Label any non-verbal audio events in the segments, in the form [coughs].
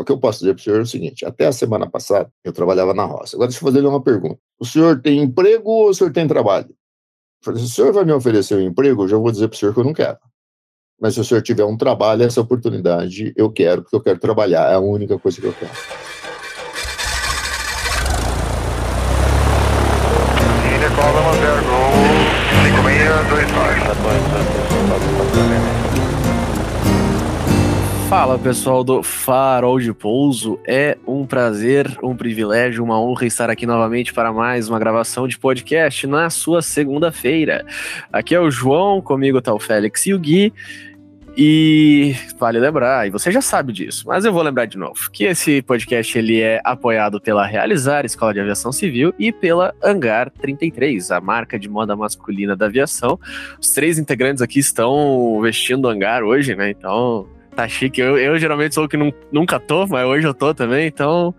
O que eu posso dizer para o senhor é o seguinte: até a semana passada eu trabalhava na roça. Agora deixa eu fazer uma pergunta: o senhor tem emprego ou o senhor tem trabalho? Eu falei, se o senhor vai me oferecer um emprego, eu já vou dizer para o senhor que eu não quero. Mas se o senhor tiver um trabalho, essa oportunidade eu quero, porque eu quero trabalhar. É a única coisa que eu quero. Fala pessoal do Farol de Pouso, é um prazer, um privilégio, uma honra estar aqui novamente para mais uma gravação de podcast na sua segunda-feira. Aqui é o João, comigo está o Félix e o Gui, e vale lembrar, e você já sabe disso, mas eu vou lembrar de novo, que esse podcast ele é apoiado pela Realizar Escola de Aviação Civil e pela Hangar 33, a marca de moda masculina da aviação. Os três integrantes aqui estão vestindo Hangar hoje, né? Então, tá chique. Eu, eu geralmente sou o que nunca tô, mas hoje eu tô também, então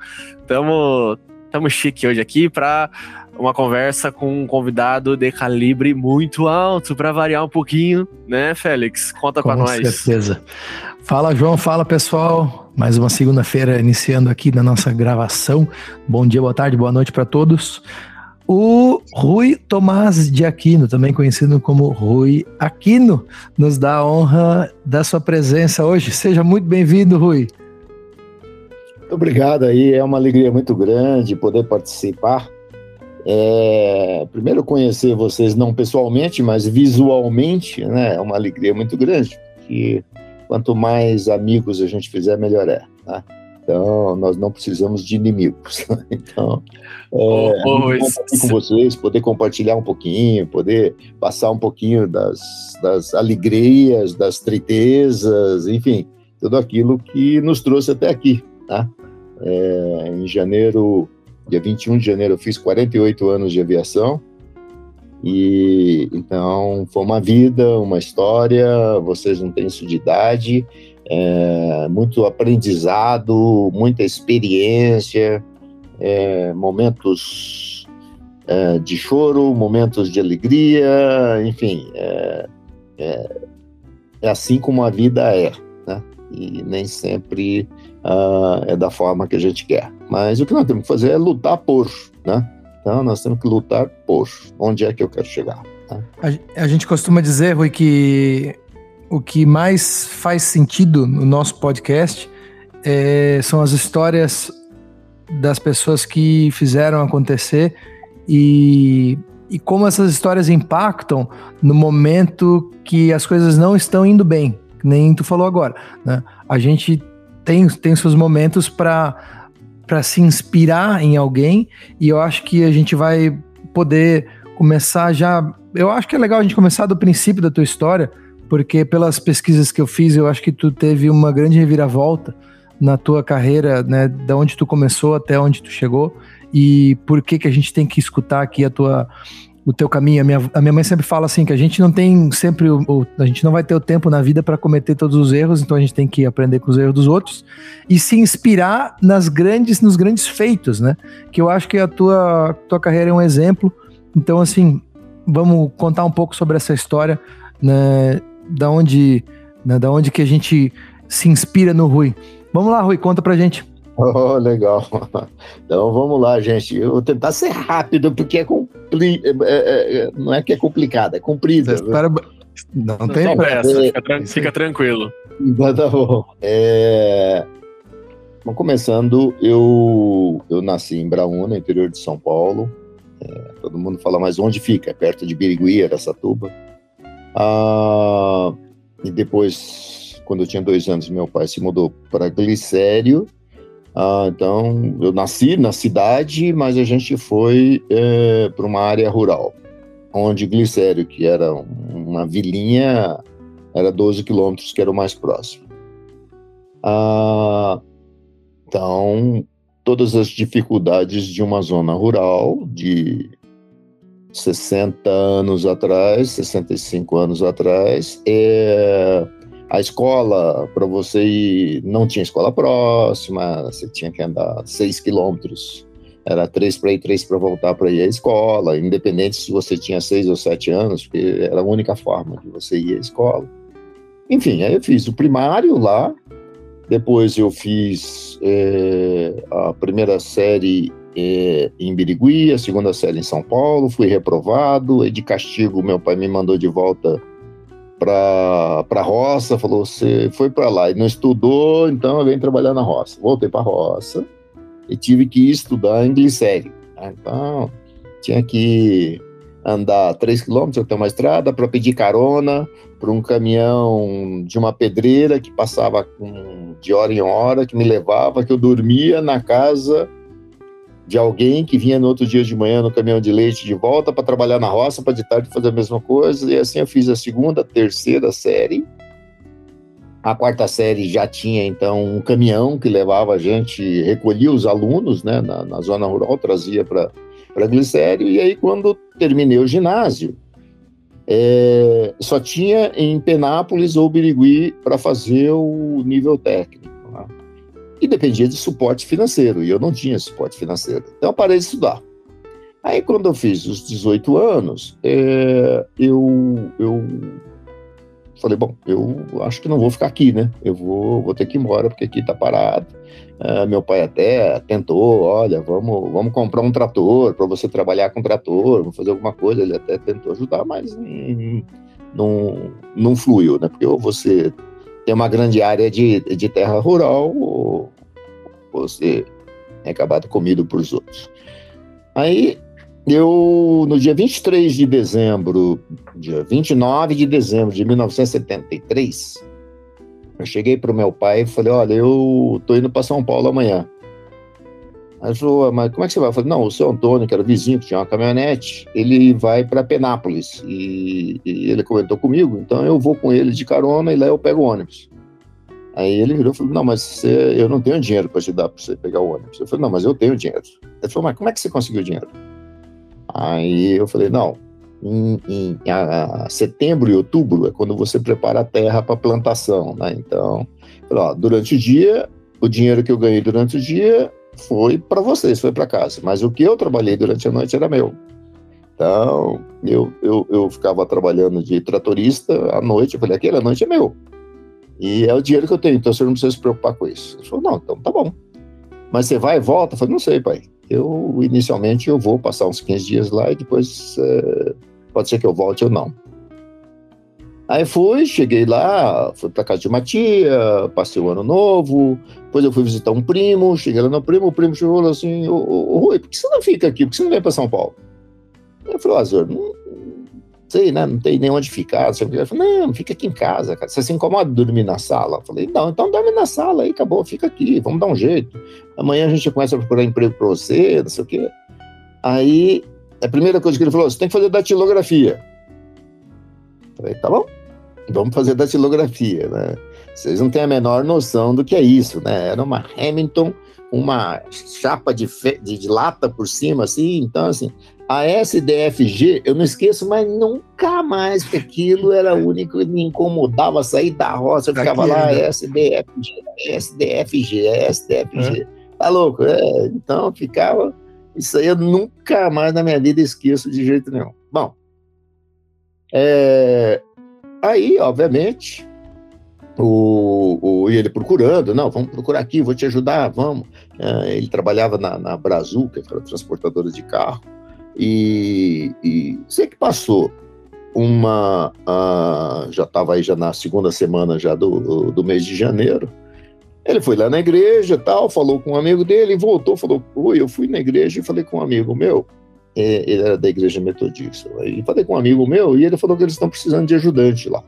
tamo, tamo chique hoje aqui para uma conversa com um convidado de calibre muito alto para variar um pouquinho, né, Félix? Conta com nós. Com certeza. Fala, João, fala pessoal. Mais uma segunda-feira iniciando aqui na nossa gravação. Bom dia, boa tarde, boa noite para todos. O Rui Tomás de Aquino, também conhecido como Rui Aquino, nos dá a honra da sua presença hoje. Seja muito bem-vindo, Rui. Obrigado aí, é uma alegria muito grande poder participar. É, primeiro conhecer vocês não pessoalmente, mas visualmente, né? É uma alegria muito grande, porque quanto mais amigos a gente fizer, melhor é. Tá? Então, nós não precisamos de inimigos. [laughs] Então, é, oh, oh, com vocês, poder compartilhar um pouquinho, poder passar um pouquinho das, das alegrias, das tristezas, enfim, tudo aquilo que nos trouxe até aqui. Tá? É, em janeiro, dia 21 de janeiro, eu fiz 48 anos de aviação. E então foi uma vida, uma história, vocês não têm isso de idade, é, muito aprendizado, muita experiência, é, momentos é, de choro, momentos de alegria, enfim, é, é, é, assim como a vida é, né? E nem sempre uh, é da forma que a gente quer. Mas o que nós temos que fazer é lutar por, né? Então nós temos que lutar por onde é que eu quero chegar. Né? A, a gente costuma dizer, Rui, que o que mais faz sentido no nosso podcast é, são as histórias das pessoas que fizeram acontecer e, e como essas histórias impactam no momento que as coisas não estão indo bem, nem tu falou agora. Né? A gente tem, tem seus momentos para se inspirar em alguém e eu acho que a gente vai poder começar já. Eu acho que é legal a gente começar do princípio da tua história porque pelas pesquisas que eu fiz, eu acho que tu teve uma grande reviravolta na tua carreira, né, da onde tu começou até onde tu chegou e por que que a gente tem que escutar aqui a tua o teu caminho. A minha, a minha mãe sempre fala assim que a gente não tem sempre o, o a gente não vai ter o tempo na vida para cometer todos os erros, então a gente tem que aprender com os erros dos outros e se inspirar nas grandes nos grandes feitos, né? Que eu acho que a tua tua carreira é um exemplo. Então assim, vamos contar um pouco sobre essa história, né? Da onde, né, da onde que a gente se inspira no Rui. Vamos lá, Rui, conta pra gente. [laughs] Oh, legal. [laughs] Então vamos lá, gente. Eu vou tentar ser rápido, porque é compli... É, é, é, não é que é complicado, é comprido. História... Não, não tem pressa, fica, tran fica, tranquilo. Então tá bom. É... Bom, começando, eu, eu nasci em Braúna, interior de São Paulo. É, todo mundo fala, mas onde fica? É perto de Birigui, Aracatuba. Ah, e depois, quando eu tinha dois anos, meu pai se mudou para Glicério. Ah, então, eu nasci na cidade, mas a gente foi é, para uma área rural, onde Glicério, que era uma vilinha, era 12 quilômetros, que era o mais próximo. Ah, então, todas as dificuldades de uma zona rural, de 60 anos atrás, 65 anos atrás, é, a escola, para você ir, não tinha escola próxima, você tinha que andar 6 quilômetros, era três para ir, três para voltar para ir à escola, independente se você tinha 6 ou 7 anos, porque era a única forma de você ir à escola. Enfim, aí eu fiz o primário lá, Depois eu fiz é, a primeira série é, em Birigui, a segunda série em São Paulo, fui reprovado, e de castigo meu pai me mandou de volta para a roça, falou, você foi para lá e não estudou, então venho trabalhar na roça. Voltei para a roça e tive que estudar em glicério. Né? Então, tinha que andar 3 quilômetros até uma estrada para pedir carona para um caminhão de uma pedreira que passava de hora em hora, que me levava, que eu dormia na casa de alguém que vinha no outro dia de manhã no caminhão de leite de volta para trabalhar na roça, para de tarde fazer a mesma coisa. E assim eu fiz a segunda, terceira série. A quarta série já tinha então um caminhão que levava a gente, recolhia os alunos né, na, na zona rural, trazia para Glicério. E aí, quando terminei o ginásio, é, só tinha em Penápolis ou Birigui para fazer o nível técnico e dependia de suporte financeiro, e eu não tinha suporte financeiro. Então eu parei de estudar. Aí quando eu fiz os 18 anos, é, eu, eu falei, bom, eu acho que não vou ficar aqui, né? Eu vou, vou ter que ir embora, porque aqui tá parado. É, meu pai até tentou, olha, vamos, vamos comprar um trator para você trabalhar com trator, vamos fazer alguma coisa. Ele até tentou ajudar, mas hum, não, não fluiu, né? Porque ou você tem uma grande área de, de terra rural, ou você é acabado comido por os outros. Aí, eu, no dia 23 de dezembro, dia 29 de dezembro de 1973, eu cheguei para o meu pai e falei: Olha, eu tô indo para São Paulo amanhã. Ele falou, mas como é que você vai? Eu falei, não, o seu Antônio, que era vizinho, que tinha uma caminhonete, ele vai para Penápolis. E, e, ele comentou comigo, então eu vou com ele de carona e lá eu pego o ônibus. Aí ele virou e falou, não, mas você, eu não tenho dinheiro para te dar para você pegar o ônibus. Eu falei, não, mas eu tenho dinheiro. Ele falou, mas como é que você conseguiu dinheiro? Aí eu falei, não, em, em a, a setembro e outubro é quando você prepara a terra para plantação, né? Então, falei, ó, durante o dia, o dinheiro que eu ganhei durante o dia foi para vocês, foi para casa. Mas o que eu trabalhei durante a noite era meu. Então, eu, eu, eu ficava trabalhando de tratorista à noite. Eu falei, aquela noite é meu. E é o dinheiro que eu tenho, então você não precisa se preocupar com isso. Ele falou, não, então tá bom. Mas você vai e volta? Eu falei, não sei, pai. Eu, inicialmente, eu vou passar uns 15 dias lá e depois é, pode ser que eu volte ou não. Aí fui, cheguei lá, fui para casa de uma tia, passei o ano novo, depois eu fui visitar um primo, cheguei lá no primo, o primo chegou lá assim, ô, ô, Rui, por que você não fica aqui? Por que você não vem para São Paulo? Eu falei, Azor, não, não, sei, né, não tem nem onde ficar. Eu falei, não, fica aqui em casa, cara. Você se incomoda dormir na sala? Eu falei, não, então dorme na sala aí, acabou, fica aqui, vamos dar um jeito. Amanhã a gente começa a procurar emprego para você, não sei o quê. Aí, a primeira coisa que ele falou, você tem que fazer datilografia. Falei, tá bom, vamos fazer datilografia, né? Vocês não têm a menor noção do que é isso, né? Era uma Hamilton, uma chapa de, fe... de, lata por cima, assim, então, assim, a SDFG, eu não esqueço mais nunca mais, porque aquilo era o único que me incomodava sair da roça, eu ficava Aqui, lá, né? SDFG, SDFG, SDFG. É. Tá louco? É, então, ficava... Isso aí eu nunca mais na minha vida esqueço de jeito nenhum. Bom, é, aí, obviamente, o, o, e ele procurando, não, vamos procurar aqui, vou te ajudar, vamos. É, ele trabalhava na, na que era transportadora de carro, e, e sei que passou uma, uh, já estava aí já na segunda semana já do, do mês de janeiro, ele foi lá na igreja tal, falou com um amigo dele, voltou, falou, oi, eu fui na igreja e falei com um amigo meu, ele era da igreja metodista. Aí falei com um amigo meu e ele falou que eles estão precisando de ajudante lá.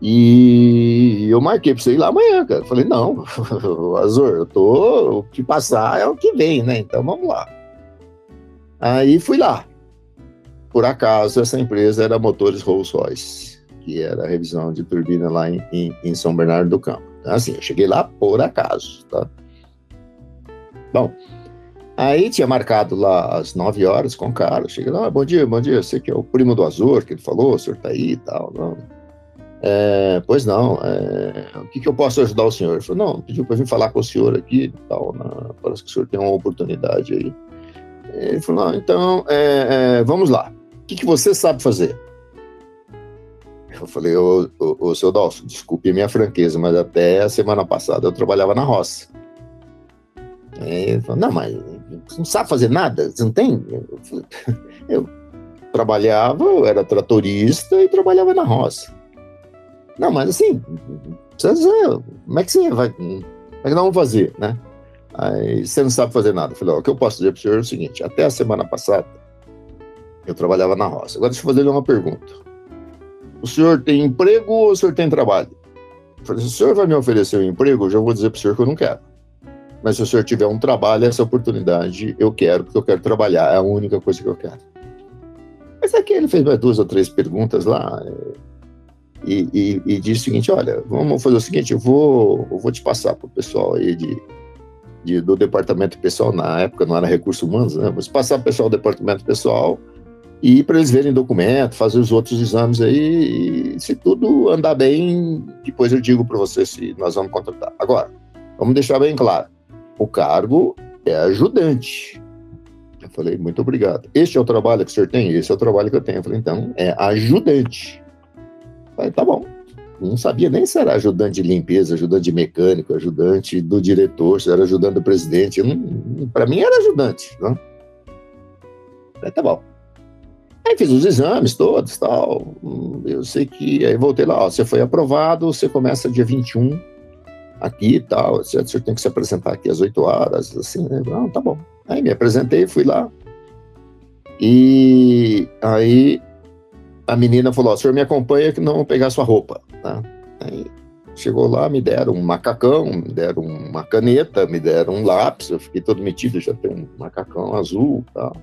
E eu marquei para você ir lá amanhã, cara. Falei, não, [laughs] Azor, eu tô. O que passar é o que vem, né? Então vamos lá. Aí fui lá. Por acaso, essa empresa era Motores Rolls-Royce, que era a revisão de turbina lá em, em, em São Bernardo do Campo. Então, assim, eu cheguei lá por acaso, tá? Bom, Aí tinha marcado lá às 9 horas com o cara. Cheguei lá, ah, bom dia, bom dia. Você que é o primo do Azor, que ele falou, o senhor tá aí e tal. Não. É, pois não, é, o que, que, eu posso ajudar o senhor? Ele falou, não, pediu para vir falar com o senhor aqui tal. Na, parece que o senhor tem uma oportunidade aí. Ele falou, não, então, é, é, vamos lá. O que, que você sabe fazer? Eu falei, ô, ô, ô seu Dolfo, desculpe a minha franqueza, mas até a semana passada eu trabalhava na roça. Aí ele falou, não, mas você não sabe fazer nada? Você não tem? Eu, eu trabalhava, eu era tratorista e trabalhava na roça. Não, mas assim, precisa, como é que você vai, como é que nós vamos fazer, né? Aí você não sabe fazer nada. Eu falei, ó, o que eu posso dizer para o senhor é o seguinte, até a semana passada, eu trabalhava na roça. Agora deixa eu fazer uma pergunta. O senhor tem emprego ou o senhor tem trabalho? Eu falei, se o senhor vai me oferecer um emprego, eu já vou dizer para o senhor que eu não quero. Mas se o senhor tiver um trabalho, essa oportunidade eu quero, porque eu quero trabalhar, é a única coisa que eu quero. Mas aqui ele fez mais duas ou três perguntas lá é, e, e, e disse o seguinte: olha, vamos fazer o seguinte, eu vou, eu vou te passar para o pessoal aí de, de, do departamento pessoal, na época não era recursos humanos, né? Mas passar pessoal do departamento pessoal e para eles verem documento, fazer os outros exames aí, e se tudo andar bem, depois eu digo para você se nós vamos contratar. Agora, vamos deixar bem claro, o cargo é ajudante. Eu falei, muito obrigado. Este é o trabalho que o senhor tem? Esse é o trabalho que eu tenho. Eu falei, então, é ajudante. Eu falei, tá bom. Não sabia nem se era ajudante de limpeza, ajudante de mecânico, ajudante do diretor, se era ajudante do presidente. Para mim era ajudante. Né? Falei, tá bom. Aí fiz os exames todos tal. Eu sei que. Aí voltei lá, ó, você foi aprovado, você começa dia 21 aqui e tal. Você, você tem que se apresentar aqui às 8 horas, assim, né? Não, tá bom. Aí me apresentei, fui lá. E aí a menina falou: o senhor me acompanha que não vou pegar sua roupa. Tá? Aí chegou lá, me deram um macacão, me deram uma caneta, me deram um lápis. Eu fiquei todo metido, já tem um macacão azul tal.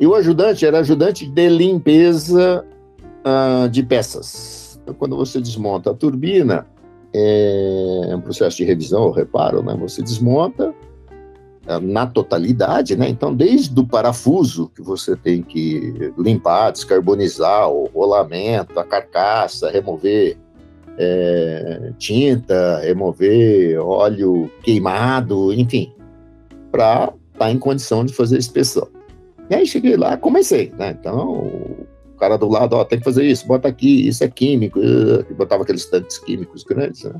E o ajudante era ajudante de limpeza uh, de peças. Então, quando você desmonta a turbina, é um processo de revisão ou reparo, né? Você desmonta uh, na totalidade, né? Então, desde o parafuso que você tem que limpar, descarbonizar, o rolamento, a carcaça, remover é, tinta, remover óleo queimado, enfim, para estar tá em condição de fazer a inspeção. E aí cheguei lá, comecei, né? Então, cara do lado, ó, tem que fazer isso, bota aqui, isso é químico, botava aqueles tanques químicos grandes, né?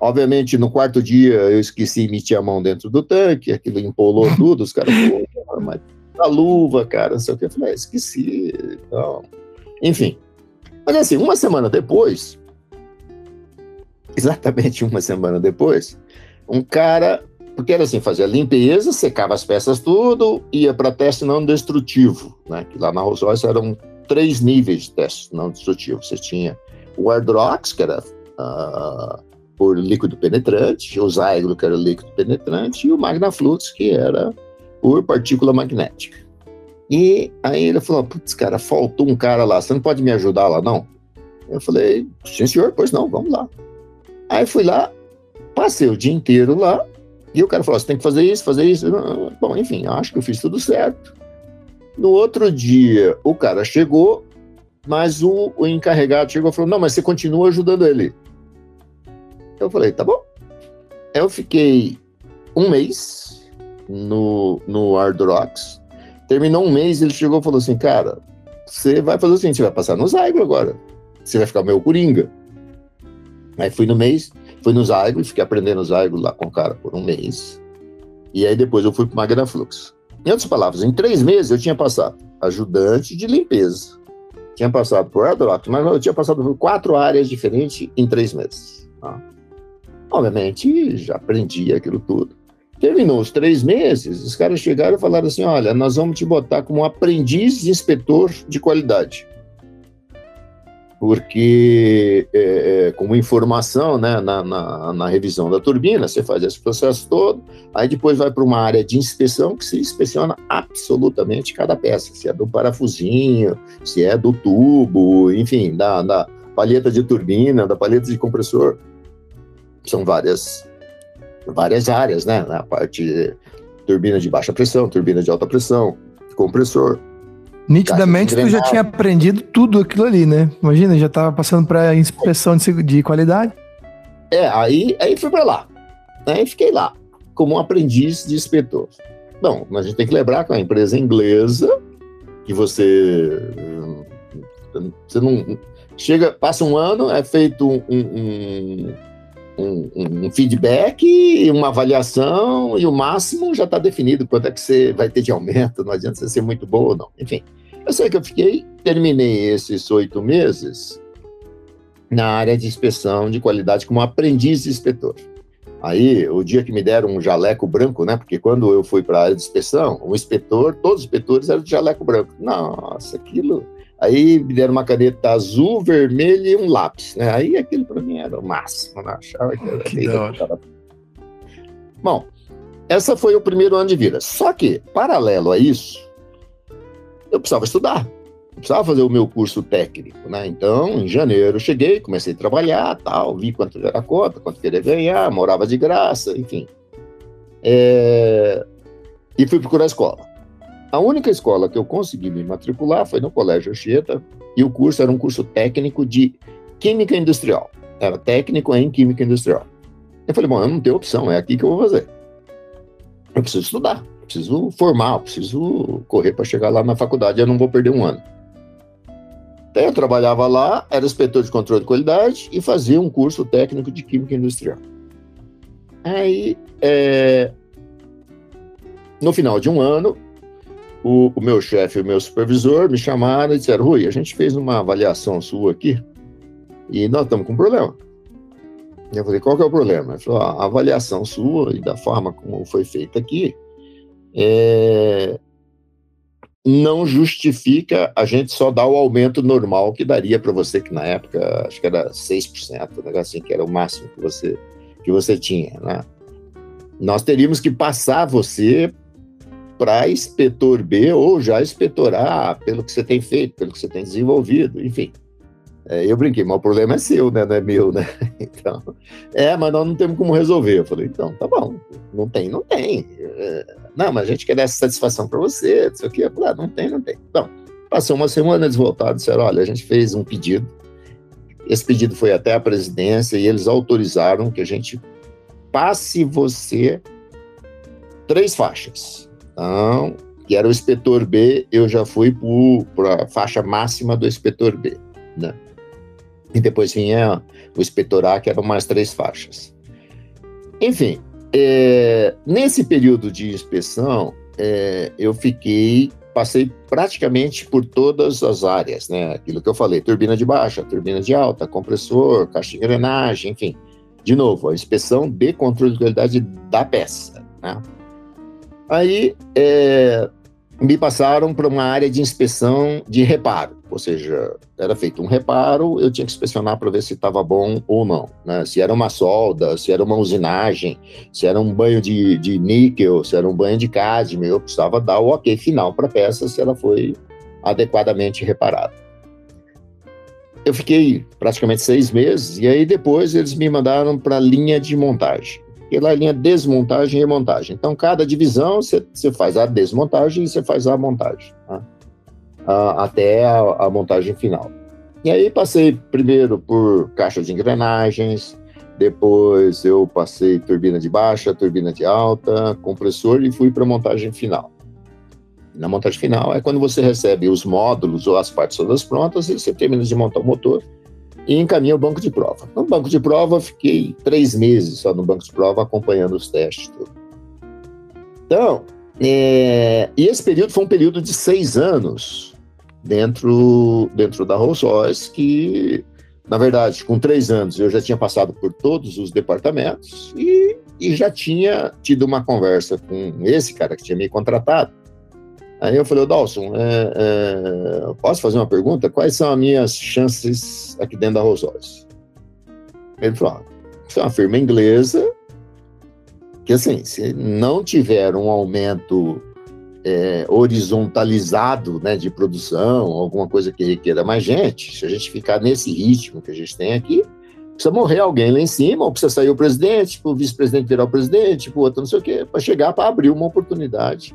Obviamente, no quarto dia, eu esqueci de meter a mão dentro do tanque, aquilo empolou [laughs] tudo, os caras falaram, mas a luva, cara, não sei o que. Eu falei, ah, esqueci, então... Enfim. Mas assim, uma semana depois, exatamente uma semana depois, um cara porque era assim, fazia limpeza, secava as peças tudo, ia para teste não destrutivo, né? Que lá na Rolls Royce eram três níveis de teste não destrutivo. Você tinha o Hardrox, que era uh, por líquido penetrante, o Zygo, que era líquido penetrante, e o Magnaflux, que era por partícula magnética. E aí ele falou, putz, cara, faltou um cara lá, você não pode me ajudar lá, não? Eu falei, sim, senhor, pois não, vamos lá. Aí fui lá, passei o dia inteiro lá, e o cara falou: você tem que fazer isso, fazer isso. Bom, enfim, acho que eu fiz tudo certo. No outro dia, o cara chegou, mas o, o encarregado chegou e falou: não, mas você continua ajudando ele. Eu falei: tá bom. Eu fiquei um mês no, no Hard Rocks. Terminou um mês, ele chegou e falou assim: cara, você vai fazer o seguinte: você vai passar no Zygo agora. Você vai ficar meu coringa. Aí fui no mês, Fui no Zygo fiquei aprendendo Zygo lá com o cara por um mês. E aí depois eu fui para Magna Flux. Em outras palavras, em três meses eu tinha passado ajudante de limpeza, tinha passado por Adrox, mas eu tinha passado por quatro áreas diferentes em três meses. Tá? Obviamente, já aprendi aquilo tudo. Terminou os três meses, os caras chegaram e falaram assim: olha, nós vamos te botar como aprendiz de inspetor de qualidade porque é, é, como informação né, na, na, na, revisão da turbina, você faz esse processo todo, aí depois vai para uma área de inspeção que se inspeciona absolutamente cada peça, se é do parafusinho, se é do tubo, enfim, da, da palheta de turbina, da palheta de compressor. São várias, várias áreas, né? A parte de turbina de baixa pressão, turbina de alta pressão, compressor, Nitidamente tu já tinha aprendido tudo aquilo ali, né? Imagina, já tava passando para inspeção de, de, qualidade. É, aí, aí fui para lá. Aí fiquei lá, como um aprendiz de inspetor. Bom, mas a gente tem que lembrar que é uma empresa inglesa, que você, você não, chega, passa um ano, é feito um, um, um, um feedback, uma avaliação, e o máximo já está definido quanto é que você vai ter de aumento, não adianta você ser muito bom ou não. Enfim, eu sei que eu fiquei, terminei esses oito meses na área de inspeção de qualidade como aprendiz de inspetor. Aí, o dia que me deram um jaleco branco, né? Porque quando eu fui para a área de inspeção, o inspetor, todos os inspetores eram de jaleco branco. Nossa, aquilo. Aí me deram uma caneta azul, vermelha e um lápis, né? Aí aquilo para mim era o máximo, né? Achava que era que Bom, essa foi o primeiro ano de vida. Só que, paralelo a isso, eu precisava estudar precisava fazer o meu curso técnico, né? Então, em janeiro, cheguei, comecei a trabalhar, tal, vi quanto era a conta, quanto queria ganhar, morava de graça, enfim. É... E fui procurar a escola. A única escola que eu consegui me matricular foi no Colégio Anchieta, e o curso era um curso técnico de Química Industrial. Era técnico em Química Industrial. Eu falei, bom, eu não tenho opção, é aqui que eu vou fazer. Eu preciso estudar, preciso formar, preciso correr para chegar lá na faculdade, eu não vou perder um ano. Então, eu trabalhava lá, era inspetor de controle de qualidade e fazia um curso técnico de química industrial. Aí, é, no final de um ano, o, o meu chefe e o meu supervisor me chamaram e disseram: Rui, a gente fez uma avaliação sua aqui e nós estamos com um problema. E eu falei: qual que é o problema? Ele falou: a avaliação sua e da forma como foi feita aqui é, não justifica a gente só dar o aumento normal que daria para você, que na época acho que era 6%, um negócio assim, que era o máximo que você, que você tinha. Né? Nós teríamos que passar você para inspetor B ou já inspetor A, pelo que você tem feito, pelo que você tem desenvolvido, enfim. É, eu brinquei, mas o problema é seu, né? Não é meu, né? [laughs] Então, é, mas nós não temos como resolver. Eu falei, então, tá bom, não tem, não tem. É, não, mas a gente quer dar essa satisfação para você, não sei o quê. Eu falei, ah, não tem, não tem. Então, passou uma semana, eles voltaram e disseram, olha, a gente fez um pedido, esse pedido foi até a presidência e eles autorizaram que a gente passe você três faixas. Então, que era o inspetor B, eu já fui para a faixa máxima do inspetor B, né? E depois vinha o inspetorar, que eram mais três faixas. Enfim, é, nesse período de inspeção, é, eu fiquei, passei praticamente por todas as áreas, né? Aquilo que eu falei, turbina de baixa, turbina de alta, compressor, caixa de engrenagem, enfim. De novo, a inspeção de controle de qualidade da peça, né? Aí, é, me passaram para uma área de inspeção de reparo, ou seja, era feito um reparo, eu tinha que inspecionar para ver se estava bom ou não, né? se era uma solda, se era uma usinagem, se era um banho de, de níquel, se era um banho de cádmio, eu precisava dar o ok final para a peça se ela foi adequadamente reparada. Eu fiquei praticamente seis meses e aí depois eles me mandaram para a linha de montagem é linha desmontagem e montagem. Então, cada divisão você faz a desmontagem e você faz a montagem, tá? até a, a, montagem final. E aí passei primeiro por caixa de engrenagens, depois eu passei turbina de baixa, turbina de alta, compressor e fui para a montagem final. Na montagem final é quando você recebe os módulos ou as partes todas prontas e você termina de montar o motor e encaminhei o banco de prova. No banco de prova, fiquei três meses só no banco de prova acompanhando os testes. Tudo. Então, é, e esse período foi um período de seis anos dentro, dentro da Rolls-Royce, que, na verdade, com três anos eu já tinha passado por todos os departamentos e, e já tinha tido uma conversa com esse cara que tinha me contratado Aí eu falei, Dawson, é, é, posso fazer uma pergunta? Quais são as minhas chances aqui dentro da Royce? Ele falou, ah, você é uma firma inglesa que, assim, se não tiver um aumento é, horizontalizado né, de produção, alguma coisa que requeira mais gente, se a gente ficar nesse ritmo que a gente tem aqui, precisa morrer alguém lá em cima, ou precisa sair o presidente, o vice-presidente virar o presidente, o outro não sei o quê, para chegar para abrir uma oportunidade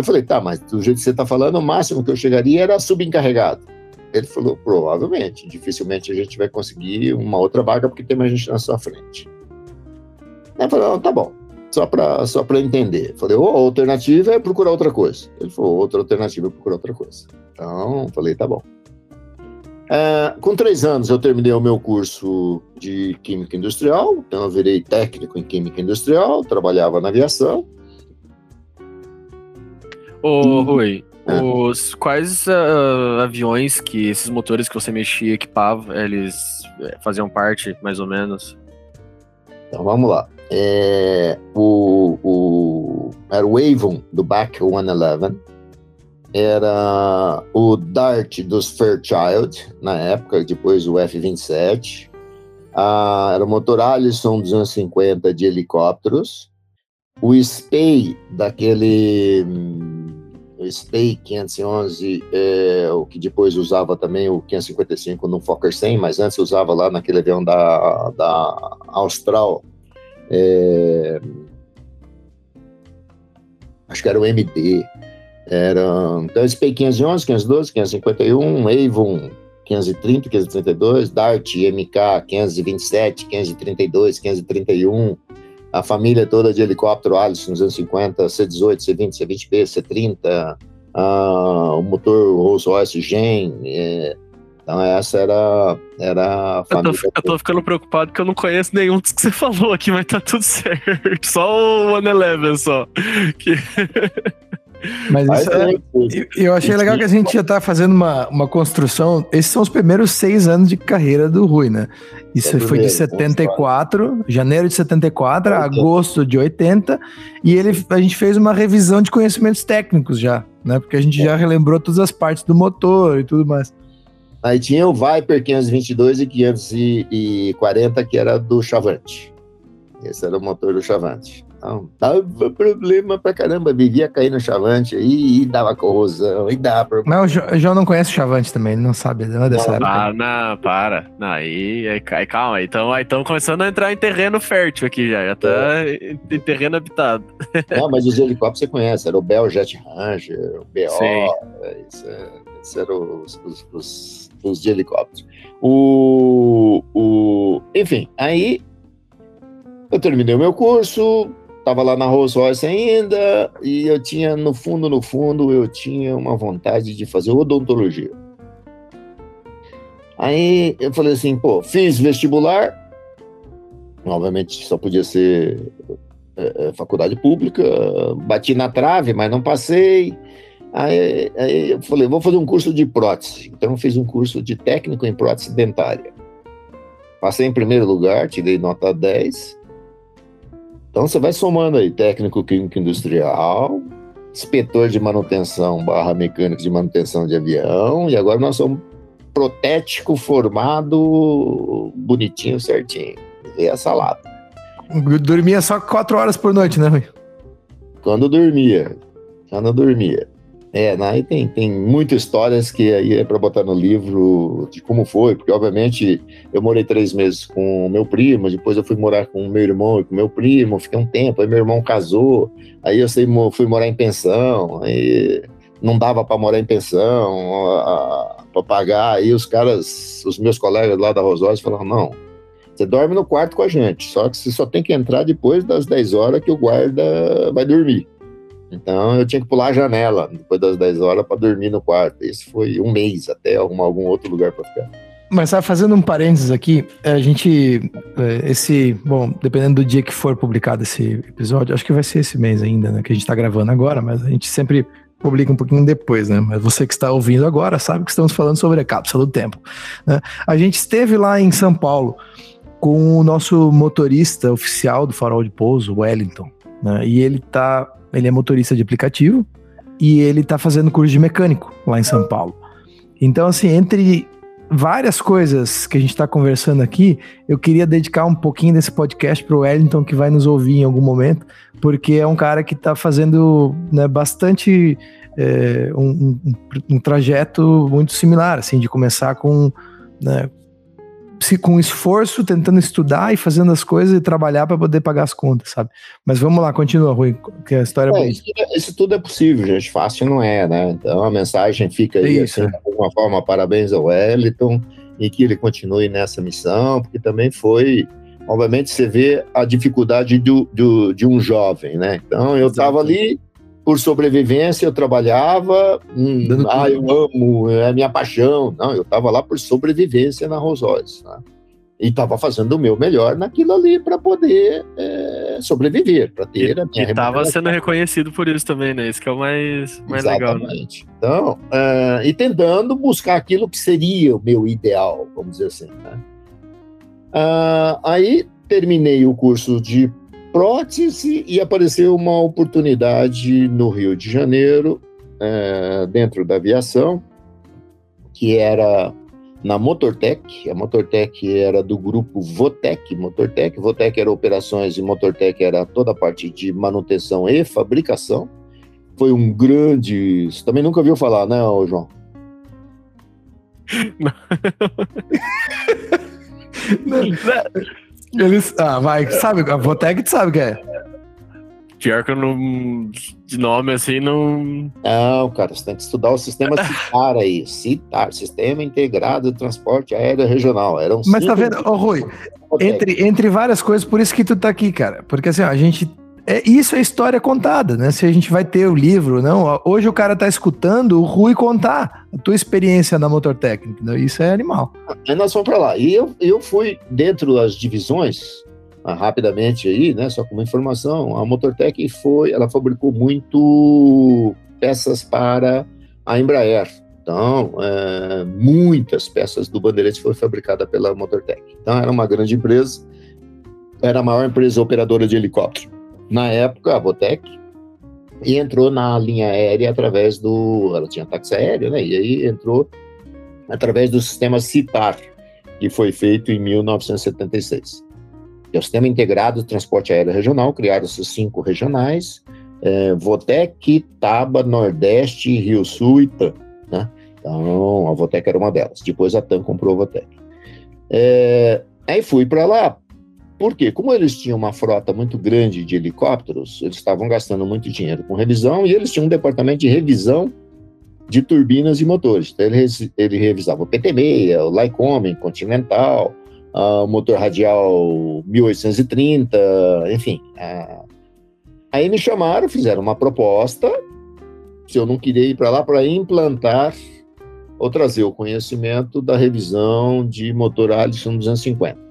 eu falei, tá, mas do jeito que você está falando, o máximo que eu chegaria era subencarregado. Ele falou, provavelmente, dificilmente a gente vai conseguir uma outra vaga porque tem mais gente na sua frente. Eu falei, não, tá bom, só para só entender. Eu falei, ou a alternativa é procurar outra coisa. Ele falou, outra alternativa é procurar outra coisa. Então, falei, tá bom. É, com três anos eu terminei o meu curso de Química Industrial, então eu virei técnico em Química Industrial, trabalhava na aviação. Ô, Rui, é. os, quais uh, aviões que esses motores que você mexia, equipava, eles é, faziam parte, mais ou menos? Então vamos lá. É, o, o, era o Avon do Back 111, era o Dart dos Fairchild, na época, depois o F-27, ah, era o motor Allison 250 de helicópteros, o Spey daquele Spey 511, é, o que depois usava também o 555 no Fokker 100, mas antes usava lá naquele avião da, da Austral, é, acho que era o MD, era, então, SPI 511, 512, 551, Avon 530, 532, Dart MK 527, 532, 531, a família toda de helicóptero Allison 250, C18, C20, C20B, C30, uh, o motor Rolls-Royce Gen, é, então essa era, era a família. Eu tô, eu tô, ficando preocupado que eu não conheço nenhum dos que você [laughs] falou aqui, mas tá tudo certo. Só o One Eleven só. Que... Mas isso é, eu achei legal que a gente já tá fazendo uma, uma construção. Esses são os primeiros seis anos de carreira do Rui, né? Isso é foi de 74, janeiro de 74, 80. agosto de 80, e ele, a gente fez uma revisão de conhecimentos técnicos já, né? Porque a gente é. já relembrou todas as partes do motor e tudo mais. Aí tinha o Viper 522 e 540, que era do Chavante. Esse era o motor do Chavante. Não, dava problema pra caramba, vivia caindo no chavante aí e dava corrosão, e dava problema. Mas o João não conhece o chavante também, ele não sabe, não é dessa não, época. Ah, não, para. Não, aí, aí, calma, aí estamos aí começando a entrar em terreno fértil aqui já, já tá é. em terreno habitado. [laughs] Não, mas os helicópteros você conhece, era o Bell Jet Ranger, o BO, isso, esses eram os, os, os, os de helicópteros. O, o, enfim, aí eu terminei o meu curso, Tava lá na Rolls Royce ainda e eu tinha, no fundo, no fundo, eu tinha uma vontade de fazer odontologia. Aí eu falei assim, pô, fiz vestibular, obviamente só podia ser é, é, faculdade pública, bati na trave, mas não passei. Aí, aí, eu falei, vou fazer um curso de prótese. Então eu fiz um curso de técnico em prótese dentária. Passei em primeiro lugar, tirei nota 10. Então você vai somando aí técnico químico industrial, inspetor de manutenção barra mecânico de manutenção de avião, e agora nós somos protético formado bonitinho, certinho. E a salada. Dormia só quatro horas por noite, né, Rui? Quando dormia. Quando dormia. É, aí tem, tem muitas histórias que aí é para botar no livro de como foi, porque obviamente eu morei três meses com meu primo, depois eu fui morar com meu irmão e com meu primo, fiquei um tempo, aí meu irmão casou, aí eu sei, fui morar em pensão, aí não dava para morar em pensão, para pagar, aí os caras, os meus colegas lá da Rosóis falaram, não, você dorme no quarto com a gente, só que você só tem que entrar depois das 10 horas que o guarda vai dormir. Então eu tinha que pular a janela depois das 10 horas para dormir no quarto. Isso foi um mês até arrumar algum outro lugar para ficar. Mas tá fazendo um parênteses aqui, a gente, é, esse, bom, dependendo do dia que for publicado esse episódio, acho que vai ser esse mês ainda, né, que a gente tá gravando agora, mas a gente sempre publica um pouquinho depois, né, mas você que está ouvindo agora sabe que estamos falando sobre a cápsula do tempo, né? A gente esteve lá em São Paulo com o nosso motorista oficial do farol de pouso, Wellington, né, e ele tá ele é motorista de aplicativo e ele tá fazendo curso de mecânico lá em São Paulo. Então, assim, entre várias coisas que a gente está conversando aqui, eu queria dedicar um pouquinho desse podcast para o Wellington, que vai nos ouvir em algum momento, porque é um cara que está fazendo né, bastante é, um, um, um, trajeto muito similar, assim, de começar com, né, com esforço, tentando estudar e fazendo as coisas e trabalhar para poder pagar as contas, sabe? Mas vamos lá, continua, Rui, que a história é, é isso, isso, tudo é possível, gente. Fácil não é, né? Então a mensagem fica aí, isso, assim, é. de alguma forma, parabéns ao Wellington e que ele continue nessa missão, porque também foi. Obviamente, você vê a dificuldade do, do de um jovem, né? Então, eu estava ali, por sobrevivência eu trabalhava, hum, ah, eu amo, é minha paixão. Não, eu estava lá por sobrevivência na Royce. Né? E estava fazendo o meu melhor naquilo ali para poder é, sobreviver, para ter e, a minha E estava sendo reconhecido por isso também, né? Isso que é o mais, mais legal. Né? Então, uh, e tentando buscar aquilo que seria o meu ideal, vamos dizer assim. Né? Uh, aí terminei o curso de prótese e apareceu uma oportunidade no Rio de Janeiro, é, dentro da aviação, que era na Motortec. A Motortec era do grupo Votec. Motortec, Votec era operações e Motortec era toda a parte de manutenção e fabricação. Foi um grande. Você também nunca ouviu falar, né, João? [laughs] Não. Não. Eles, ah, vai, sabe, a Votec sabe o que é. Pior que eu não. De nome assim, não. Não, cara, você tem que estudar o sistema [laughs] CITAR aí. CITAR, Sistema Integrado de Transporte Aéreo Regional. Eram Mas tá vendo, ô Rui, entre, entre várias coisas, por isso que tu tá aqui, cara. Porque assim, ó, a gente é, isso é história contada, né? Se a gente vai ter o livro, não. Hoje o cara tá escutando o Rui contar a tua experiência na motor técnica, Isso é animal. Aí nós fomos para lá. E eu, eu fui dentro das divisões, ah, rapidamente aí, né? Só como informação, a Motortec foi, ela fabricou muito peças para a Embraer. Então, é, muitas peças do Bandeirantes foram fabricadas pela Motortec. Então, era uma grande empresa, era a maior empresa operadora de helicóptero na época, a Botec, e entrou na linha aérea através do. Ela tinha táxi aéreo, né? E aí entrou através do sistema CITAR, que foi feito em 1976. É o Sistema Integrado de Transporte Aéreo Regional, criaram-se cinco regionais, é, Votec, Taba, Nordeste, Rio Sul e TAM, né? Então, a Votec era uma delas. Depois a TAM comprou a Votec. É, aí fui para lá por quê? Como eles tinham uma frota muito grande de helicópteros, eles estavam gastando muito dinheiro com revisão e eles tinham um departamento de revisão de turbinas e motores. Então, ele, ele revisava o PT-6, o Lycoming, Continental, o motor radial 1830, enfim. Aí me chamaram, fizeram uma proposta, se eu não queria ir para lá para implantar ou trazer o conhecimento da revisão de motor Allison 250.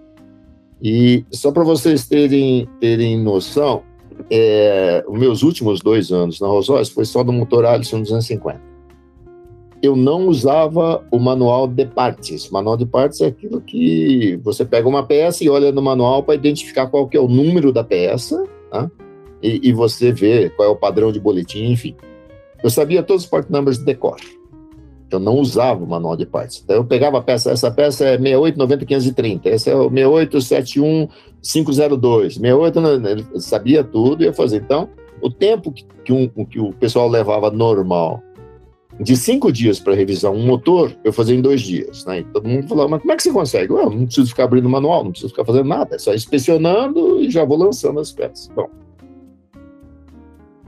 E só para vocês terem, terem noção, é, os meus últimos dois anos na Rolls Royce foi só do motor Allison 250. Eu não usava o manual de partes. O manual de partes é aquilo que você pega uma peça e olha no manual para identificar qual que é o número da peça, tá? e, e, você vê qual é o padrão de boletim, enfim. Eu sabia todos os part numbers de decor. Eu não usava o manual de partes. Então, eu pegava a peça, essa peça é 6890-530, essa é o 6871502, 68, eu sabia tudo e eu fazia. Então, o tempo que, um, que o pessoal levava normal, de cinco dias para revisar um motor, eu fazia em dois dias. Né? E todo mundo falava, mas como é que você consegue? Eu não preciso ficar abrindo manual, não preciso ficar fazendo nada, é só inspecionando e já vou lançando as peças. Bom.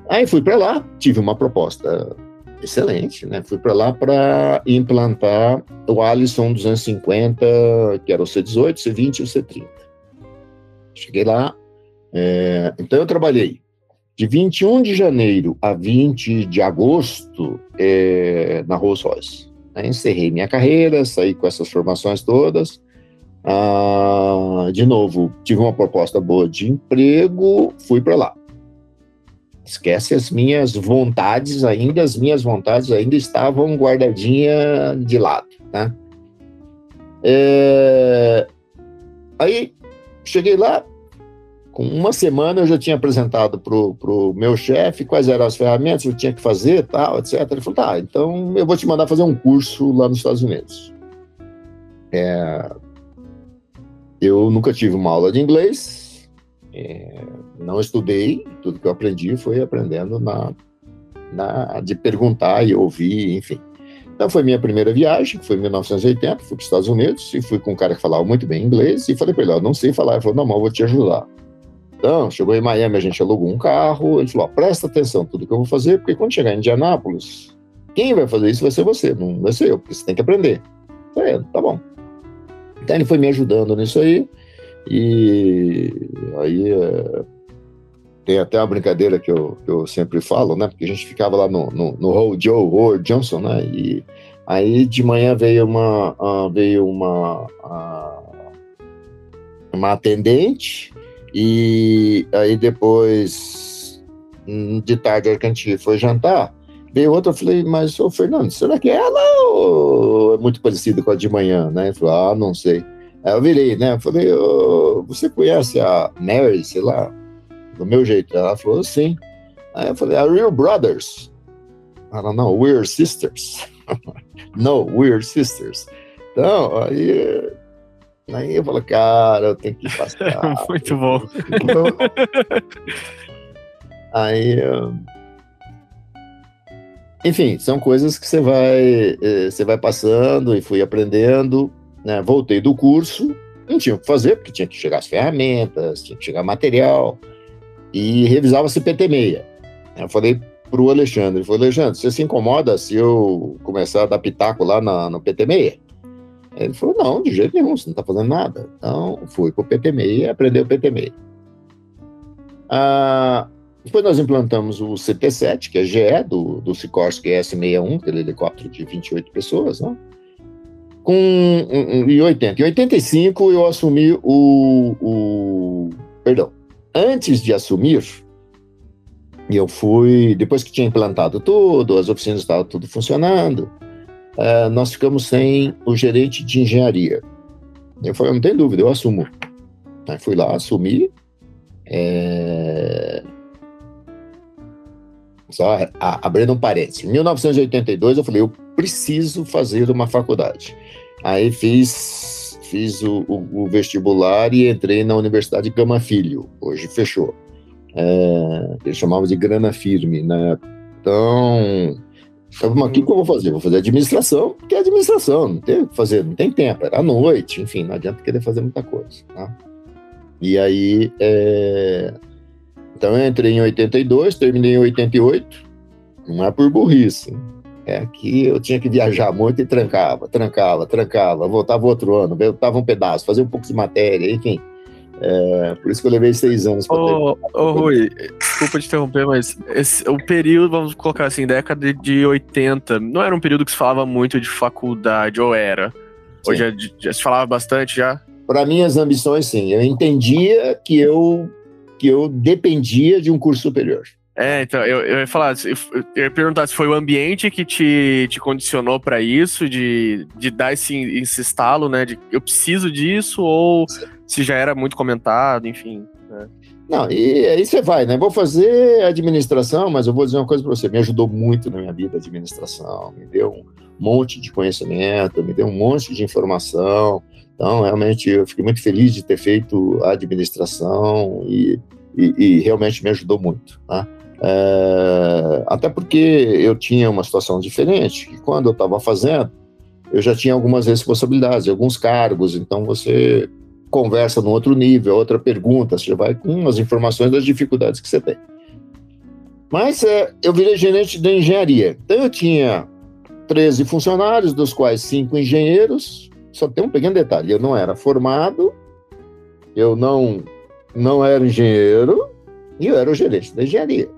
Aí fui para lá, tive uma proposta excelente, né? Fui para lá para implantar o Allison 250, que era o C18, C20 e o C30. Cheguei lá, é, então eu trabalhei de 21 de janeiro a 20 de agosto é, na Rolls Royce. Aí encerrei minha carreira, saí com essas formações todas. Ah, de novo, tive uma proposta boa de emprego, fui para lá. Esquece as minhas vontades ainda, as minhas vontades ainda estavam guardadinha de lado, né? É... Aí cheguei lá, com uma semana eu já tinha apresentado para o meu chefe quais eram as ferramentas que eu tinha que fazer, tal, etc. Ele falou, tá, então eu vou te mandar fazer um curso lá nos Estados Unidos. É... Eu nunca tive uma aula de inglês, é, não estudei, tudo que eu aprendi foi aprendendo na, na, de perguntar e ouvir, enfim. Então foi minha primeira viagem, foi em 1980, fui para os Estados Unidos e fui com um cara que falava muito bem inglês e falei para ele, eu não sei falar, ele falou, não, mas eu vou te ajudar. Então, chegou em Miami, a gente alugou um carro, ele falou, presta atenção tudo que eu vou fazer, porque quando chegar em Indianápolis, quem vai fazer isso vai ser você, não vai ser eu, porque você tem que aprender. falei, tá bom. Então ele foi me ajudando nisso aí, e aí é, tem até uma brincadeira que eu, que eu sempre falo, né? Porque a gente ficava lá no, no, no Hall Joe Howard Johnson, né? E aí de manhã veio uma, uh, veio uma, uh, uma atendente e aí depois hum, de tarde a gente foi jantar, veio outra, eu falei, mas ô Fernando, será que é ela ou é muito parecida com a de manhã, né? Ele falou, ah, não sei. Aí eu virei, né? Eu falei, oh, você conhece a Mary, sei lá, do meu jeito? Ela falou, sim. Aí eu falei, are you brothers? Ela, não, we're sisters. [laughs] no, we're sisters. Então, aí, aí eu falei, cara, eu tenho que passar. [laughs] Muito bom. aí, enfim, são coisas que você vai, eh, você vai passando e fui aprendendo né? Voltei do curso, não tinha o que fazer, porque tinha que chegar as ferramentas, tinha que chegar material, e revisava CPT-6. Eu falei para o Alexandre, ele falou, Alexandre, você se incomoda se eu começar a dar pitaco lá na, no PT-6? Ele falou, não, de jeito nenhum, você não está fazendo nada. Então, fui para o PT-6 e aprendi o PT-6. Ah, depois nós implantamos o CT-7, que é GE, do, do Sikorsky S-61, aquele helicóptero de 28 pessoas, né? com em 80. Em 85 eu assumi o, o perdão. Antes de assumir, eu fui depois que tinha implantado tudo, as oficinas estavam tudo funcionando, uh, nós ficamos sem o gerente de engenharia. Eu falei, não tem dúvida, eu assumo. Aí fui lá, assumi. É... Só abrindo um parênteses. Em 1982, eu falei, eu preciso fazer uma faculdade. Aí fiz, fiz o, o, o vestibular e entrei na Universidade Gama Filho. Hoje fechou. É, eles chamavam de grana firme, né? Então, mas o que, eu vou fazer? Vou fazer administração, porque é administração, não tem fazer, não tem tempo, era à noite, enfim, não adianta querer fazer muita coisa. Tá? E aí, é... então eu entrei em 82, terminei em 88, não é por burrice, é que eu tinha que viajar muito e trancava, trancava, trancava, voltava outro ano, voltava um pedaço, fazia um pouco de matéria, enfim. É, por isso que eu levei seis anos para Ô, ô Rui, desculpa te interromper, mas esse, o período, vamos colocar assim, década de 80, não era um período que se falava muito de faculdade, ou era? Ou já, já se falava bastante já? Para minhas ambições, sim. Eu entendia que eu, que eu dependia de um curso superior. É, então, eu, eu ia falar, eu ia perguntar se foi o ambiente que te, te condicionou para isso, de, de dar esse, esse estalo, né? De eu preciso disso, ou se já era muito comentado, enfim. Né? Não, e aí você vai, né? Vou fazer administração, mas eu vou dizer uma coisa para você: me ajudou muito na minha vida a administração, me deu um monte de conhecimento, me deu um monte de informação. Então, realmente, eu fiquei muito feliz de ter feito a administração e, e, e realmente me ajudou muito. Tá? É, até porque eu tinha uma situação diferente, que quando eu estava fazendo, eu já tinha algumas responsabilidades, alguns cargos, então você conversa num outro nível, outra pergunta, você vai com as informações das dificuldades que você tem. Mas é, eu virei gerente de engenharia, então eu tinha 13 funcionários, dos quais cinco engenheiros, só tem um pequeno detalhe, eu não era formado, eu não, não era engenheiro, e eu era o gerente da engenharia.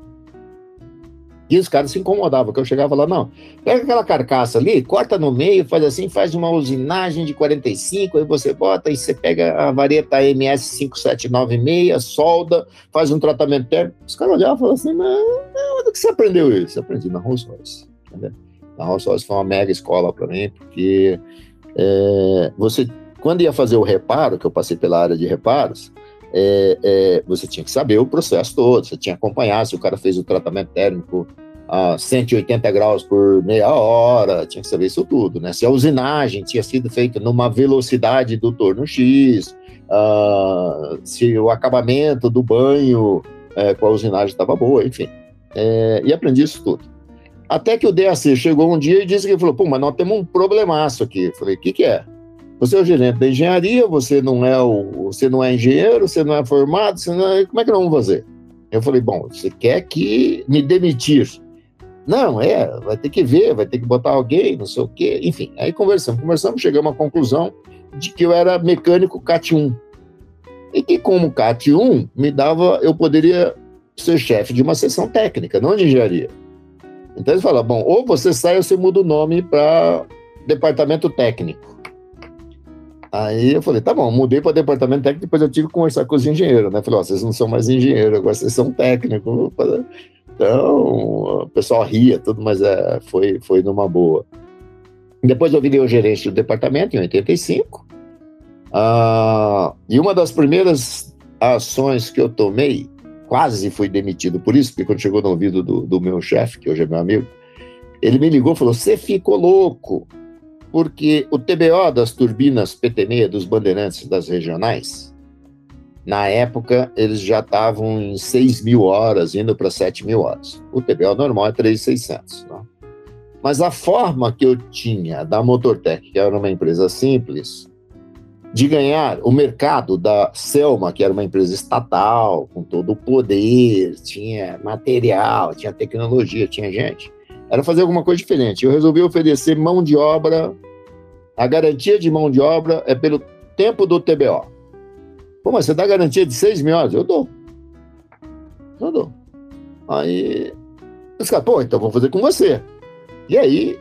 E os caras se incomodavam, que eu chegava lá, não, pega aquela carcaça ali, corta no meio, faz assim, faz uma usinagem de 45, aí você bota, e você pega a vareta MS5796, solda, faz um tratamento térmico. Os caras olhavam e falavam assim, mas onde que você aprendeu isso? Eu aprendi na Rolls Royce, entendeu? Na Rolls Royce foi uma mega escola para mim, porque é, você, quando ia fazer o reparo, que eu passei pela área de reparos, é, é, você tinha que saber o processo todo, você tinha que acompanhar se o cara fez o tratamento térmico a 180 graus por meia hora, tinha que saber isso tudo, né? Se a usinagem tinha sido feita numa velocidade do torno X, uh, se o acabamento do banho é, com a usinagem estava boa, enfim. É, e aprendi isso tudo. Até que o DAC chegou um dia e disse que falou, pô, mas nós temos um problemaço aqui. Eu falei, o que, que é? Você é o gerente da engenharia, você não é o, você não é engenheiro, você não é formado, você não é, como é que nós vamos fazer? Eu falei, bom, você quer que me demitir? Não, é, vai ter que ver, vai ter que botar alguém, não sei o quê. Enfim, aí conversamos, conversamos, chegamos à conclusão de que eu era mecânico CAT 1. E que como CAT 1 me dava, eu poderia ser chefe de uma seção técnica, não de engenharia. Então eles falam, bom, ou você sai ou você muda o nome para departamento técnico. Aí eu falei, tá bom, mudei para departamento técnico, depois eu tive que conversar com os engenheiros, né? Falei, ó, vocês não são mais engenheiros, agora vocês são técnicos. Então, o pessoal ria, tudo, mas é, foi, foi numa boa. Depois eu virei o gerente do departamento em 85. Ah, e uma das primeiras ações que eu tomei, quase fui demitido por isso, porque quando chegou no ouvido do, do meu chefe, que hoje é meu amigo, ele me ligou e falou: Você ficou louco, porque o TBO das turbinas PTME dos bandeirantes das regionais, na época eles já estavam em 6 mil horas, indo para 7 mil horas. O TBO normal é 3,600. Né? Mas a forma que eu tinha da Motortech, que era uma empresa simples, de ganhar o mercado da Selma, que era uma empresa estatal, com todo o poder, tinha material, tinha tecnologia, tinha gente era fazer alguma coisa diferente. Eu resolvi oferecer mão de obra, a garantia de mão de obra é pelo tempo do TBO. Pô, mas você dá garantia de seis mil horas? Eu dou. Eu dou. Aí, os caras, pô, então vou fazer com você. E aí,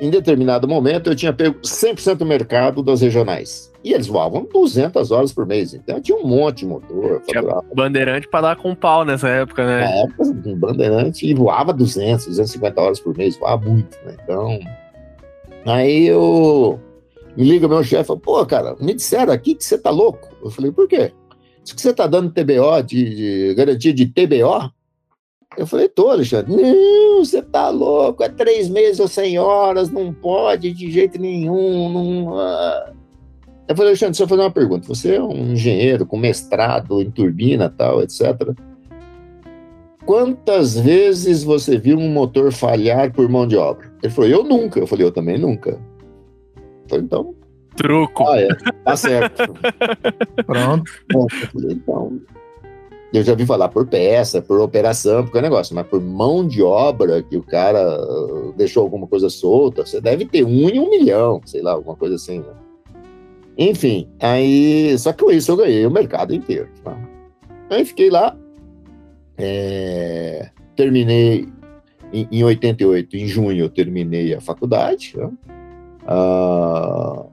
em determinado momento, eu tinha pego 100% do mercado das regionais. E eles voavam 200 horas por mês. Então tinha um monte de motor. Tinha bandeirante para dar com pau nessa época, né? Na época, bandeirante e voava 200, 250 horas por mês, voava muito, né? Então. Aí eu. Me liga meu chefe, fala, pô, cara, me disseram aqui que você tá louco. Eu falei, por quê? Diz que você tá dando TBO, de, de garantia de TBO? Eu falei, tô, Alexandre. Não, você tá louco, é três meses ou 100 horas, não pode de jeito nenhum. Não, ah. Eu falei, Alexandre, eu fazer uma pergunta. Você é um engenheiro com mestrado em turbina tal, etc. Quantas vezes você viu um motor falhar por mão de obra? Ele falou, eu nunca. Eu falei, eu também nunca. Falei, então. Truco. Ah, é, tá certo. [laughs] Pronto. Então. Eu já vi falar por peça, por operação, porque é negócio, mas por mão de obra que o cara deixou alguma coisa solta, você deve ter um em um milhão, sei lá, alguma coisa assim, né? Enfim, aí. Só que com isso eu ganhei o mercado inteiro. Tá? Aí fiquei lá. É, terminei em, em 88, em junho, eu terminei a faculdade. Tá? Ah,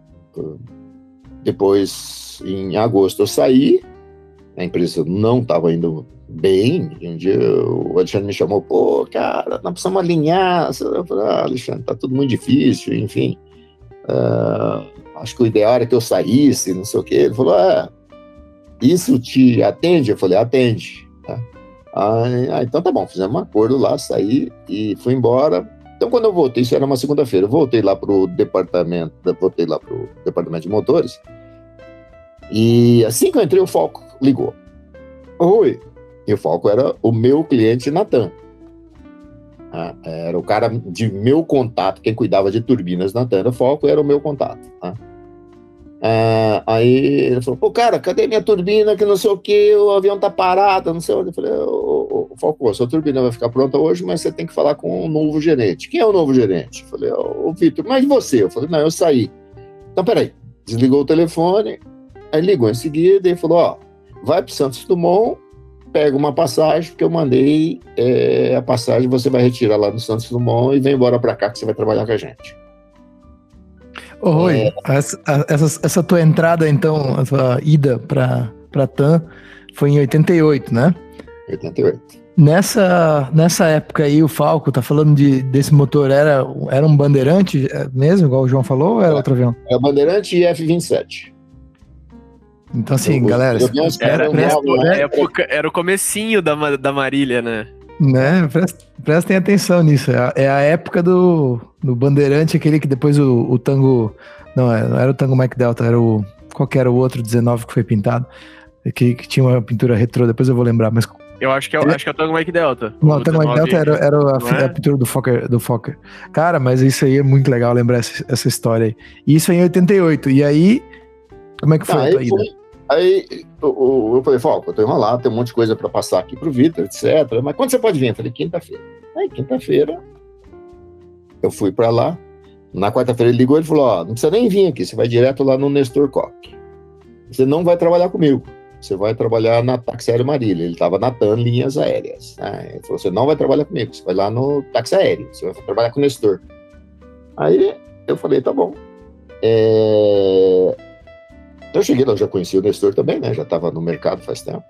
depois, em agosto, eu saí. A empresa não estava indo bem. Um dia o Alexandre me chamou, pô, cara, nós precisamos alinhar. Eu falei, ah, Alexandre, tá tudo muito difícil, enfim. Uh, acho que o ideal era que eu saísse, não sei o quê. Ele falou, ah, isso te atende? Eu falei, atende. Tá? Ah, então tá bom, fizemos um acordo lá, saí e fui embora. Então, quando eu voltei, isso era uma segunda-feira, voltei lá pro departamento, voltei lá pro departamento de motores. E assim que eu entrei, o Falco ligou. Oi. E o Falco era o meu cliente Natan. Ah, era o cara de meu contato, quem cuidava de turbinas na Tanda Foco era o meu contato. Tá? Ah, aí ele falou: pô, cara, cadê minha turbina? Que não sei o que, o avião tá parado, não sei onde. Eu falei: ô, ô, Falco, sua turbina vai ficar pronta hoje, mas você tem que falar com o novo gerente. Quem é o novo gerente? Eu falei: ô, Vitor, mas você? Eu falei: não, eu saí. Então, peraí. Desligou o telefone, aí ligou em seguida e falou: ó, vai para Santos Dumont pega uma passagem, que eu mandei é, a passagem, você vai retirar lá no Santos Dumont e vem embora para cá que você vai trabalhar com a gente. Ô, Rui, é... essa, essa, essa, tua entrada, então, a tua ida para para TAM foi em 88, né? 88. Nessa, nessa época aí, o Falco, tá falando de, desse motor, era, era um Bandeirante é mesmo, igual o João falou, ou era é, outro avião? É o Bandeirante e F-27. Então, assim, eu, galera. Eu era, né? época, era o comecinho da, da Marília, né? Né? prestem atenção nisso. É a, é a, época do, do Bandeirante, aquele que depois o, o Tango. Não, é, não era o Tango Mike Delta, era o. Qual que era o outro 19 que foi pintado? Que, que tinha uma pintura retrô, depois eu vou lembrar, mas. Eu acho que é, acho que é o Tango Mike Delta. Não, o Tango Mike Delta era, era a, é? a, pintura do Fokker, do Fokker. Cara, mas isso aí é muito legal lembrar essa, essa história aí. Isso em 88. E aí, como é que foi ah, a tua ida? Foi, Aí eu, eu falei, Falco, eu tô enrolado, tem um monte de coisa para passar aqui pro Vitor, etc. Mas quando você pode vir? Eu falei, quinta-feira. Aí, quinta-feira, eu fui para lá. Na quarta-feira ele ligou e falou: Ó, não precisa nem vir aqui, você vai direto lá no Nestor Koch. Você não vai trabalhar comigo. você vai trabalhar na Táxi Aéreo Marília. Ele estava na TAN Linhas Aéreas. Né? Ele falou: você não vai trabalhar comigo, você vai lá no táxi aéreo, você vai trabalhar com o Nestor. Aí eu falei: tá bom. É... Então eu cheguei lá, já conhecia o Nestor também, né? Já estava no mercado faz tempo.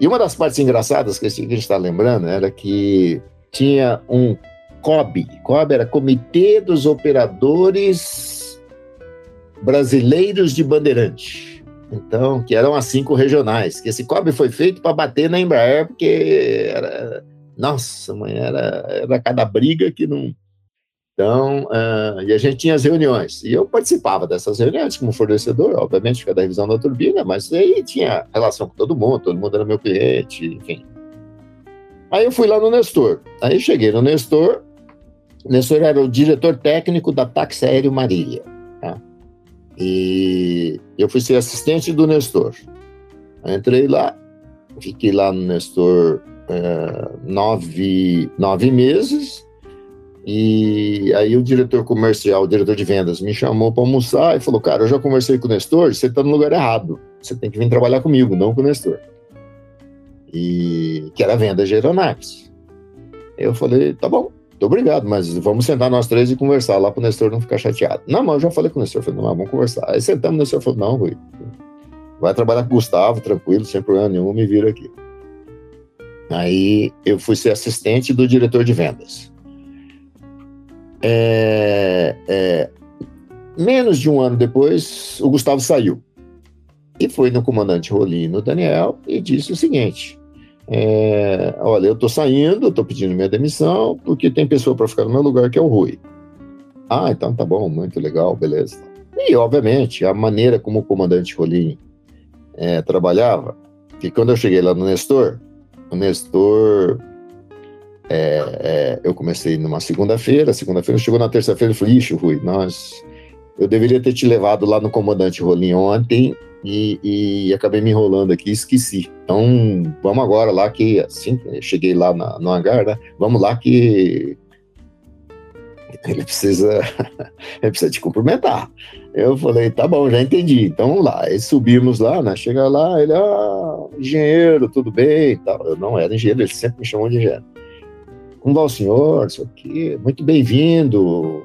E uma das partes engraçadas que a gente está lembrando era que tinha um COB. COB era Comitê dos Operadores Brasileiros de Bandeirante. Então, que eram as cinco regionais. Que esse COB foi feito para bater na Embraer, porque era. Nossa, mãe, era, era cada briga que não. Então, uh, e a gente tinha as reuniões. E eu participava dessas reuniões como fornecedor, obviamente, cada revisão da turbina, mas aí tinha relação com todo mundo, todo mundo era meu cliente, enfim. Aí eu fui lá no Nestor. Aí cheguei no Nestor. O Nestor era o diretor técnico da Táxi Aéreo Marília. Tá? E eu fui ser assistente do Nestor. entrei lá, fiquei lá no Nestor é, nove, nove meses. E aí o diretor comercial, o diretor de vendas, me chamou para almoçar e falou: Cara, eu já conversei com o Nestor, você está no lugar errado. Você tem que vir trabalhar comigo, não com o Nestor e que era venda de aeronaves. Eu falei, tá bom, muito obrigado, mas vamos sentar nós três e conversar lá para o Nestor não ficar chateado. Não, mas eu já falei com o Nestor, falei, não, vamos conversar. Aí sentamos, o Nestor falou, não, Rui, vai trabalhar com o Gustavo, tranquilo, sem problema nenhum, me vira aqui. Aí eu fui ser assistente do diretor de vendas. É, é, menos de um ano depois, o Gustavo saiu. E foi no comandante Rolino Daniel e disse o seguinte: é, olha, eu estou saindo, estou pedindo minha demissão, porque tem pessoa para ficar no meu lugar que é o Rui. Ah, então tá bom, muito legal, beleza. E, obviamente, a maneira como o comandante Rolim é, trabalhava, que quando eu cheguei lá no Nestor, o Nestor, é, é, eu comecei numa segunda-feira, segunda-feira chegou na terça-feira e falei, ixi, Rui, nós, eu deveria ter te levado lá no comandante Rolim ontem e, e, acabei me enrolando aqui e esqueci. Então, vamos agora lá que, assim, cheguei lá na, no hangar, né? Vamos lá que ele precisa, [laughs] ele precisa te cumprimentar. Eu falei, tá bom, já entendi. Então, vamos lá. Aí subimos lá, né? Chega lá, ele, ah, engenheiro, tudo bem e tal. Eu não era engenheiro, ele sempre me chamou de engenheiro. Como vai o senhor? Isso aqui, muito bem-vindo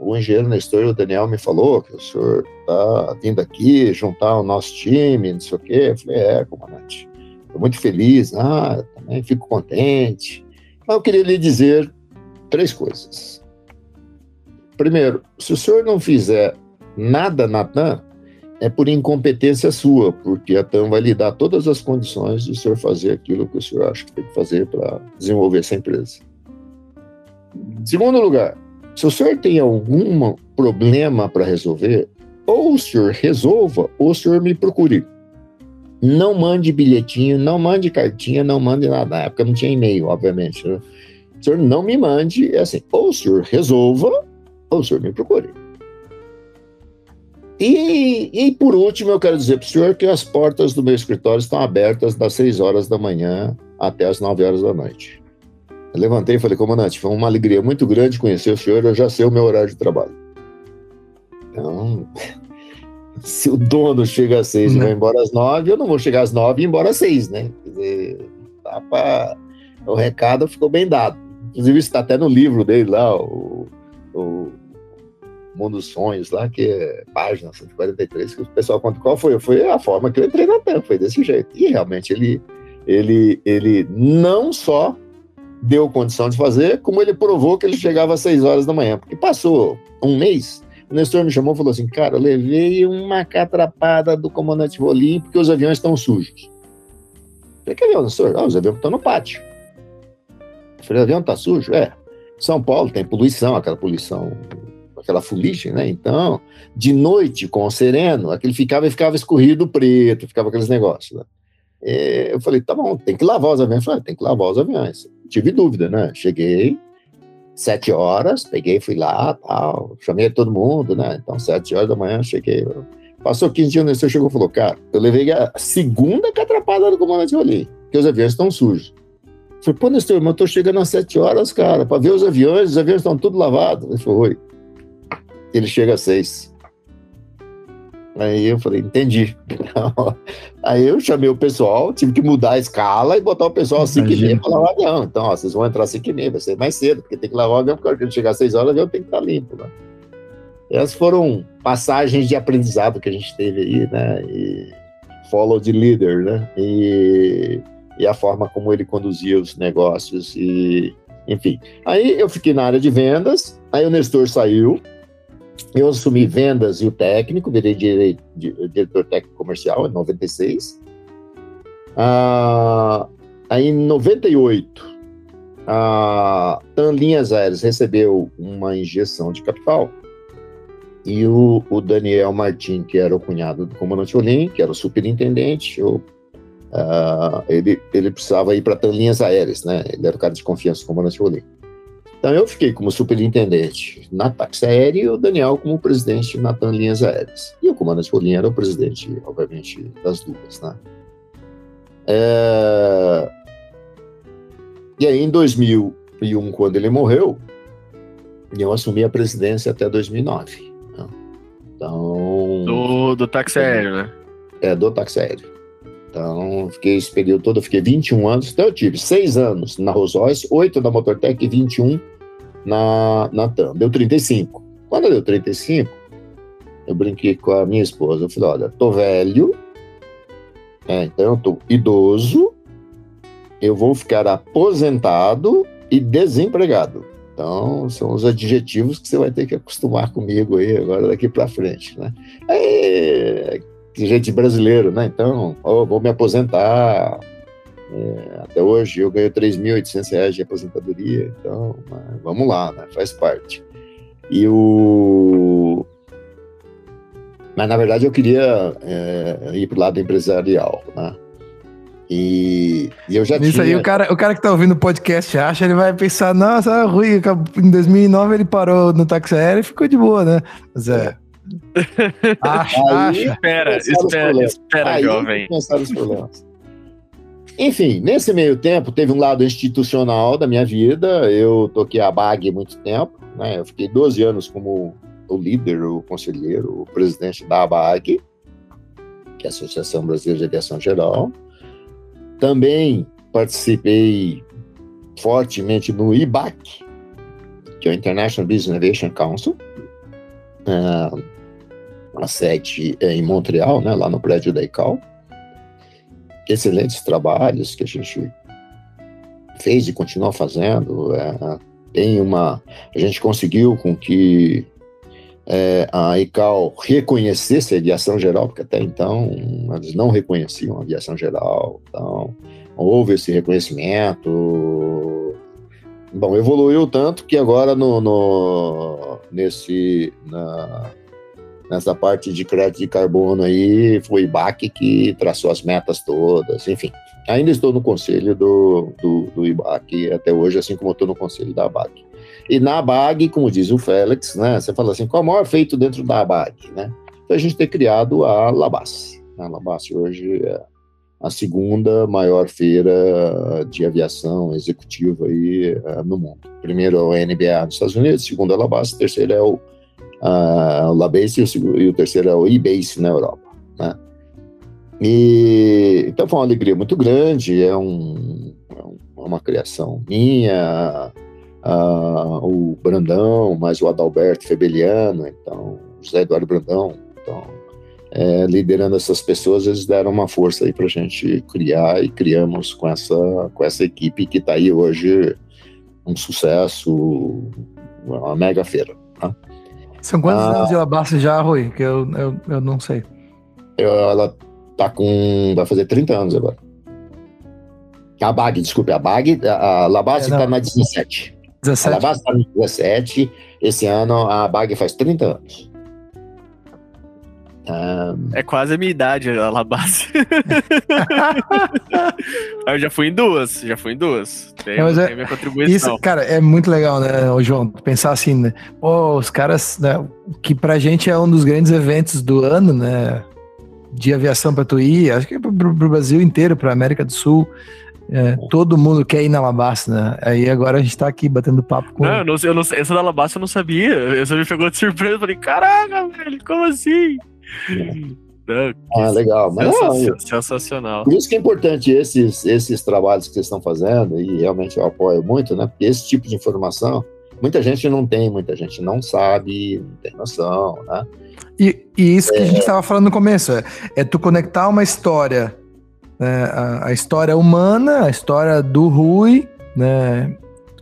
o engenheiro Nestor, o Daniel, me falou que o senhor está vindo aqui juntar o nosso time, não sei o quê. Eu falei, é, comandante, estou muito feliz, ah, também fico contente. Mas eu queria lhe dizer três coisas. Primeiro, se o senhor não fizer nada na TAM, é por incompetência sua, porque a TAM vai lhe dar todas as condições de o senhor fazer aquilo que o senhor acha que tem que fazer para desenvolver essa empresa. Segundo lugar, se o senhor tem algum problema para resolver, ou o senhor resolva, ou o senhor me procure. Não mande bilhetinho, não mande cartinha, não mande nada. Na época não tinha e-mail, obviamente. Né? O senhor não me mande, é assim, ou o senhor resolva, ou o senhor me procure. E, e por último, eu quero dizer para o senhor que as portas do meu escritório estão abertas das 6 horas da manhã até as 9 horas da noite. Eu levantei e falei, comandante, foi uma alegria muito grande conhecer o senhor, eu já sei o meu horário de trabalho. Então, [laughs] se o dono chega às seis e vai embora às nove, eu não vou chegar às nove e ir embora às seis, né? Quer dizer, tá pra... o recado ficou bem dado. Inclusive, isso está até no livro dele lá, o, o Mundo dos Sonhos, lá, que é página 143, que o pessoal conta qual foi. Foi a forma que eu entrei na TAM, foi desse jeito. E realmente ele, ele, ele não só deu condição de fazer, como ele provou que ele chegava às 6 horas da manhã. Porque passou um mês, o Nestor me chamou e falou assim: Cara, eu levei uma catrapada do comandante Rolim porque os aviões estão sujos. Eu falei: Que avião, Nestor? Ah, os aviões estão no pátio. Eu falei: O avião está sujo? É. São Paulo tem poluição, aquela poluição, aquela fuligem, né? Então, de noite, com o sereno, aquele ficava e ficava escorrido preto, ficava aqueles negócios. Né? E eu falei: Tá bom, tem que lavar os aviões. Eu falei: ah, Tem que lavar os aviões tive dúvida, né? Cheguei, sete horas, peguei, fui lá, tal, chamei todo mundo, né? Então, sete horas da manhã, cheguei. Passou 15 dias, o Nestor chegou e falou, cara, eu levei a segunda catrapada do comandante Rolim, que os aviões estão sujos. Eu falei, pô, Nestor, mas eu tô chegando às sete horas, cara, para ver os aviões, os aviões estão tudo lavados. Ele falou, oi. Ele chega às seis. Aí eu falei, entendi. [laughs] Aí eu chamei o pessoal, tive que mudar a escala e botar o pessoal às 5 e meia para lavar o avião. Então, ó, vocês vão entrar às 5 e meia, vai ser mais cedo, porque tem que lavar o avião, porque quando chegar às 6 horas o avião tem que estar limpo, né? Essas foram passagens de aprendizado que a gente teve aí, né? E follow the leader, né? E, e a forma como ele conduzia os negócios e enfim. Aí eu fiquei na área de vendas, aí o Nestor saiu, eu assumi vendas e o técnico, virei diretor técnico comercial em 96. Ah, aí em 98, a TAM Linhas Aéreas recebeu uma injeção de capital e o, o, Daniel Martin, que era o cunhado do comandante Olim, que era o superintendente, eu, uh, ele, ele precisava ir para TAM Linhas Aéreas, né? Ele era o cara de confiança do comandante Olim. Então eu fiquei como superintendente na táxi aérea e o Daniel como presidente na TAM Linhas Aéreas. E o comandante Rolim era o presidente, obviamente, das duas, né? É... E aí em 2001, quando ele morreu, eu assumi a presidência até 2009. Né? Então... Do, do táxi aéreo, né? É, do táxi aéreo. Então, fiquei esse período todo, eu fiquei 21 anos. Então, eu tive 6 anos na Rolls Royce, 8 na Motortec e 21 na, na TAM. Deu 35. Quando deu 35, eu brinquei com a minha esposa. Eu falei: olha, tô velho, é, então eu tô idoso, eu vou ficar aposentado e desempregado. Então, são os adjetivos que você vai ter que acostumar comigo aí agora daqui para frente, né? Aí, gente brasileiro, né? Então, oh, vou me aposentar. É, até hoje eu ganho 3.800 reais de aposentadoria, então vamos lá, né? Faz parte. E o. Mas na verdade eu queria é, ir para o lado empresarial, né? E, e, eu já Isso tinha... aí, o cara, o cara que tá ouvindo o podcast acha, ele vai pensar, nossa, Rui, em 2009 ele parou no táxi aéreo e ficou de boa, né? Mas é, acha, acha. Espera, espera, espera, Aí, jovem. os problemas. Enfim, nesse meio tempo, teve um lado institucional da minha vida. Eu toquei a BAG muito tempo, né? Eu fiquei 12 anos como o líder, o conselheiro, o presidente da ABAG, que é a Associação Brasileira de Aviação Geral. Também participei fortemente no IBAC, que é o International Business Innovation Council. Uh, a sede é em Montreal, né, lá no prédio da ICAO. Excelentes trabalhos que a gente fez e continua fazendo. É, tem uma, a gente conseguiu com que é, a ICAO reconhecesse a aviação geral, porque até então eles não reconheciam a aviação geral. Então, houve esse reconhecimento. Bom, evoluiu tanto que agora no, no nesse na, nessa parte de crédito de carbono aí, foi IBAC que traçou as metas todas, enfim. Ainda estou no conselho do, do, do IBAC até hoje, assim como estou no conselho da ABAC. E na ABAG, como diz o Félix, né, você fala assim, qual é o maior feito dentro da ABAG, né? Foi a gente ter criado a Labasse. A Labasse hoje é a segunda maior feira de aviação executiva aí uh, no mundo. Primeiro é o NBA nos Estados Unidos, segundo é a Labasse, terceiro é o uh, o Labase e o, e o terceiro é o eBase na Europa, né? E, então foi uma alegria muito grande, é, um, é uma criação minha, uh, o Brandão, mais o Adalberto Febeliano, então, José Eduardo Brandão, então, é, liderando essas pessoas, eles deram uma força aí para a gente criar e criamos com essa, com essa equipe que está aí hoje um sucesso, uma mega feira. Tá? São quantos ah, anos de Alabasta já, Rui? Que eu, eu, eu não sei. Eu, ela tá com. Vai fazer 30 anos agora. A BAG, desculpe, a BAG, a Labasta é, tá na 17. 17. A Labasta tá na 17. Esse ano a BAG faz 30 anos. Um... É quase a minha idade, a Labase. [laughs] eu já fui em duas, já fui em duas. Tem, é, tem minha contribuição. Isso, cara, é muito legal, né, o João? Pensar assim, né? Pô, os caras, né, que pra gente é um dos grandes eventos do ano, né? De aviação pra tu ir, acho que é pro, pro Brasil inteiro, pra América do Sul. É, todo mundo quer ir na Alabasta, né? Aí agora a gente tá aqui batendo papo com. Não, eu não, eu não essa da Alabasta eu não sabia. Eu só me pegou de surpresa. Falei, caraca, velho, como assim? Ah, legal. Mas, sensacional, sensacional. Por isso que é importante esses, esses trabalhos que vocês estão fazendo, e realmente eu apoio muito, né? Porque esse tipo de informação, muita gente não tem, muita gente não sabe, não tem noção, né? E, e isso que é... a gente estava falando no começo, é, é tu conectar uma história, né, a, a, história humana, a história do Rui, né,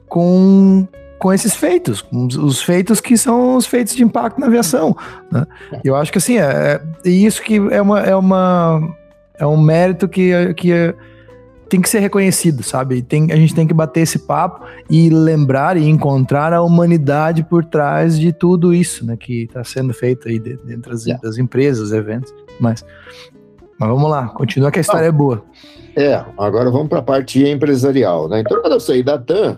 com com esses feitos, com os feitos que são os feitos de impacto na aviação. Né? Eu acho que assim, é, é isso que é uma, é uma é um mérito que, que é, tem que ser reconhecido, sabe? Tem, a gente tem que bater esse papo e lembrar e encontrar a humanidade por trás de tudo isso, né? Que está sendo feito aí dentro das, yeah. das empresas, eventos, mas, mas vamos lá, continua que a história ah, é boa. É, agora vamos para a parte empresarial, né? Então, quando eu saí da TAM,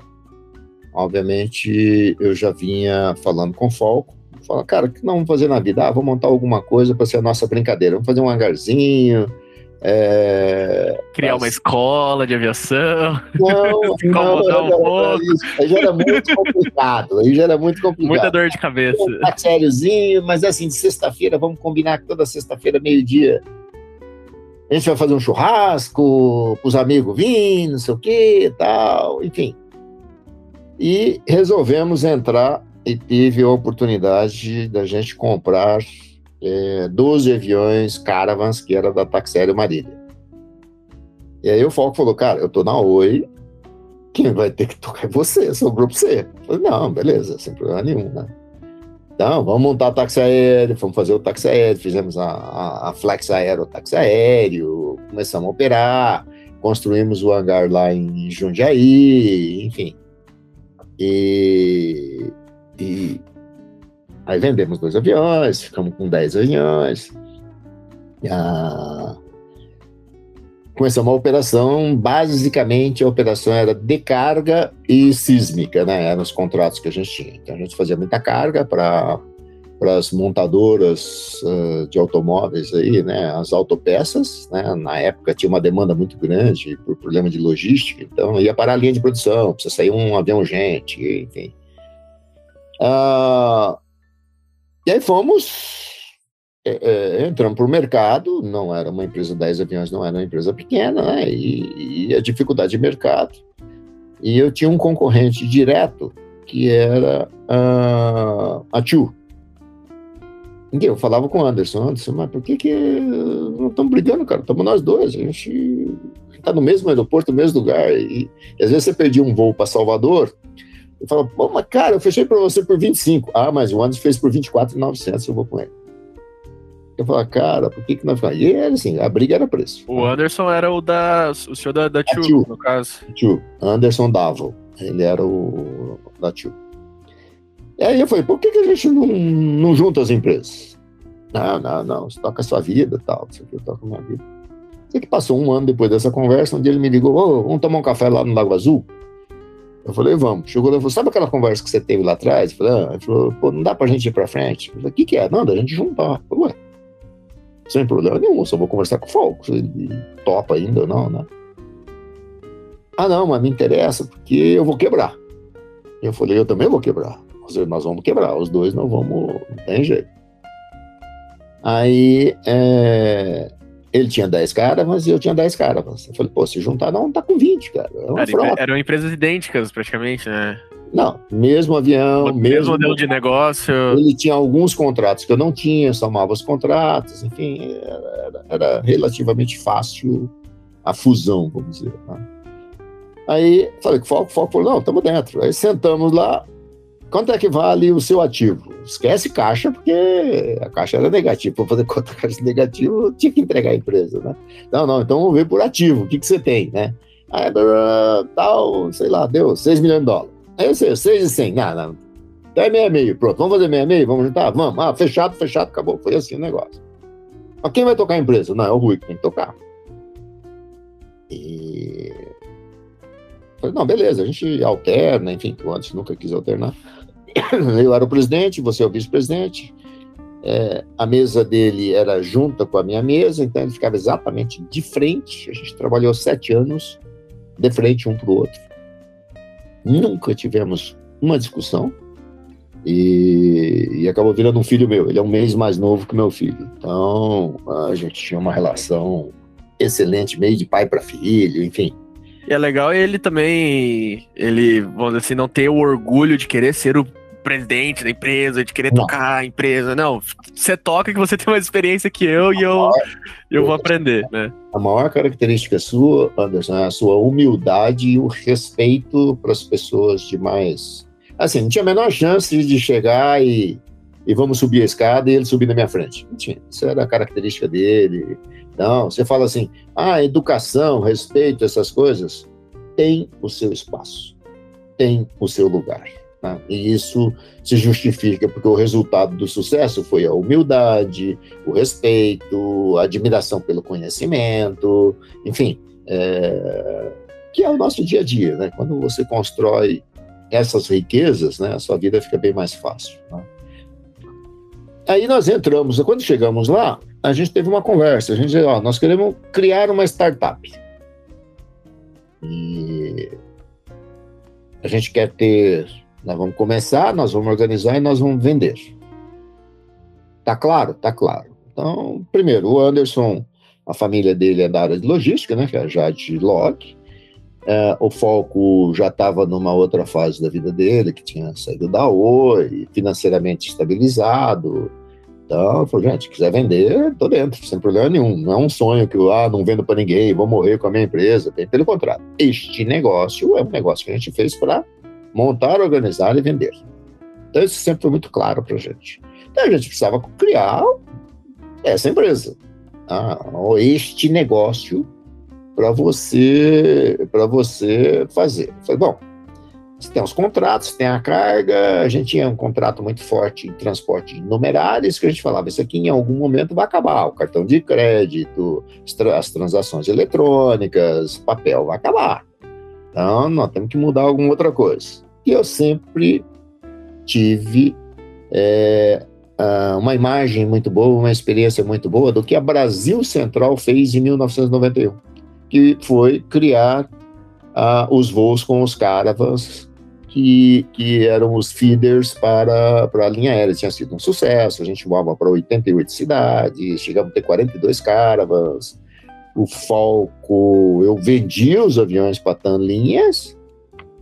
Obviamente, eu já vinha falando com o Falco, fala, cara, o que nós vamos fazer na vida? Ah, vamos montar alguma coisa para ser a nossa brincadeira. Vamos fazer um hangarzinho. É... Criar mas... uma escola de aviação. Não, [laughs] não, não, um isso. Aí já era muito complicado. Aí já era muito complicado. Muita dor de cabeça. Um sériozinho, mas assim, de sexta-feira, vamos combinar que toda sexta-feira, meio-dia, a gente vai fazer um churrasco, os amigos virem, não sei o que tal, enfim. E resolvemos entrar e tive a oportunidade da gente comprar é, 12 aviões Caravans, que era da Taxério Marília. E aí o Falco falou, cara, eu tô na Oi, quem vai ter que tocar é você, o grupo C. Eu falei, não, beleza, sem problema nenhum, né? Então, vamos montar táxi aéreo, vamos fazer o táxi aéreo, fizemos a, a, a Flex Aero táxi aéreo, começamos a operar, construímos o hangar lá em Jundiaí, enfim. E, e aí vendemos dois aviões, ficamos com dez aviões. Ah, começamos a operação, basicamente a operação era de carga e sísmica, né? Eram os contratos que a gente tinha. Então a gente fazia muita carga para para as montadoras uh, de automóveis aí, né, as autopeças, né, na época tinha uma demanda muito grande por problema de logística, então ia parar a linha de produção, precisa sair um avião urgente, enfim. Uh, e aí fomos, é, é, entramos para o mercado, não era uma empresa, 10 aviões não era uma empresa pequena, né, e, e a dificuldade de mercado, e eu tinha um concorrente direto, que era uh, a TIU, eu falava com o Anderson, Anderson, mas por que que não estamos brigando, cara? Estamos nós dois, a gente está no mesmo aeroporto, no mesmo lugar. E, e às vezes você perdia um voo para Salvador, eu falava, pô, mas cara, eu fechei para você por 25. Ah, mas o Anderson fez por 24,900, eu vou com ele. Eu falava, cara, por que que nós ficamos? E era assim, a briga era preço. O Anderson era o da, o senhor da, da Tio, no caso. Tio, Anderson Davo, ele era o da Tio. E aí eu falei, por que, que a gente não, não junta as empresas? Não, não, não, você toca a sua vida tal, isso aqui eu toco a minha vida. Sei que passou um ano depois dessa conversa, um dia ele me ligou, vamos tomar um café lá no Lago Azul? Eu falei, vamos. Chegou lá e falou, sabe aquela conversa que você teve lá atrás? Eu falei, ah. Ele falou, pô, não dá pra gente ir pra frente. Eu falei, o que que é? Não, da gente juntar. Eu falei, ué, sem problema nenhum, só vou conversar com o Falco, ele topa ainda ou não, né? Ah, não, mas me interessa, porque eu vou quebrar. Eu falei, eu também vou quebrar nós vamos quebrar, os dois não vamos, não tem jeito. Aí é, ele tinha 10 caras, e eu tinha 10 caras. Eu falei, pô, se juntar não, tá com 20, cara. É Era, eram empresas idênticas, praticamente, né? Não, mesmo avião, mesmo, mesmo modelo de negócio. Ele tinha alguns contratos que eu não tinha, somava os contratos, enfim, era, era relativamente fácil a fusão, vamos dizer. Né? Aí falei Foco, Foco não, estamos dentro. Aí sentamos lá, Quanto é que vale o seu ativo? Esquece caixa, porque a caixa era negativa. Para fazer conta [laughs] caixa negativa, tinha que entregar a empresa, né? Não, não, então vamos ver por ativo. O que, que você tem, né? Aí, tal, sei lá, deu 6 milhões de dólares. Aí eu sei, 6 e 100. Não, não. Então meia meio, pronto. Vamos fazer meia meio? Vamos juntar? Vamos. Ah, fechado, fechado, acabou. Foi assim o negócio. Mas quem vai tocar a empresa? Não, é o Rui que tem que tocar. E... Falei, não, beleza, a gente alterna, enfim, que o antes nunca quis alternar. [coughs] eu era o presidente, você é o vice-presidente. É, a mesa dele era junta com a minha mesa, então ele ficava exatamente de frente. A gente trabalhou sete anos de frente um para o outro. Nunca tivemos uma discussão. E, e, acabou virando um filho meu. Ele é um mês mais novo que meu filho. Então a gente tinha uma relação excelente, meio de pai para filho, enfim. E é legal ele também, ele, vamos dizer assim, não ter o orgulho de querer ser o presidente da empresa, de querer não. tocar a empresa. Não, você toca que você [laughs] tem mais experiência que eu a e eu, eu vou aprender, né? A maior característica sua, Anderson, é a sua humildade e o respeito para as pessoas de mais Assim, não tinha a menor chance de chegar e, e vamos subir a escada e ele subir na minha frente. Não tinha. Isso era a característica dele. Não, você fala assim, ah, educação, respeito, essas coisas, tem o seu espaço, tem o seu lugar. Né? E isso se justifica porque o resultado do sucesso foi a humildade, o respeito, a admiração pelo conhecimento, enfim, é, que é o nosso dia a dia, né? Quando você constrói essas riquezas, né, a sua vida fica bem mais fácil. Né? Aí nós entramos, quando chegamos lá, a gente teve uma conversa. A gente disse, ó, nós queremos criar uma startup. E a gente quer ter, nós vamos começar, nós vamos organizar e nós vamos vender. Tá claro? Tá claro. Então, primeiro, o Anderson, a família dele é da área de logística, né, que é a Jade Log. É, o Falco já estava numa outra fase da vida dele, que tinha saído da Oi, financeiramente estabilizado. Então, falei, gente, quiser vender, tô dentro, sem problema nenhum. Não é um sonho que eu ah, não vendo para ninguém, vou morrer com a minha empresa. Pelo contrário, este negócio é um negócio que a gente fez para montar, organizar e vender. Então, isso sempre foi muito claro para a gente. Então, a gente precisava criar essa empresa. Ah, este negócio para você você fazer. Falei, bom, você tem os contratos, tem a carga, a gente tinha um contrato muito forte em transporte de numerários, que a gente falava, isso aqui em algum momento vai acabar, o cartão de crédito, as transações eletrônicas, papel vai acabar. Então, nós temos que mudar alguma outra coisa. E eu sempre tive é, uma imagem muito boa, uma experiência muito boa do que a Brasil Central fez em 1991 que foi criar os voos com os caravans, que, que eram os feeders para, para a linha aérea. Tinha sido um sucesso, a gente voava para 88 cidades, chegamos a ter 42 caravans. O Falco, eu vendi os aviões para TAN Linhas,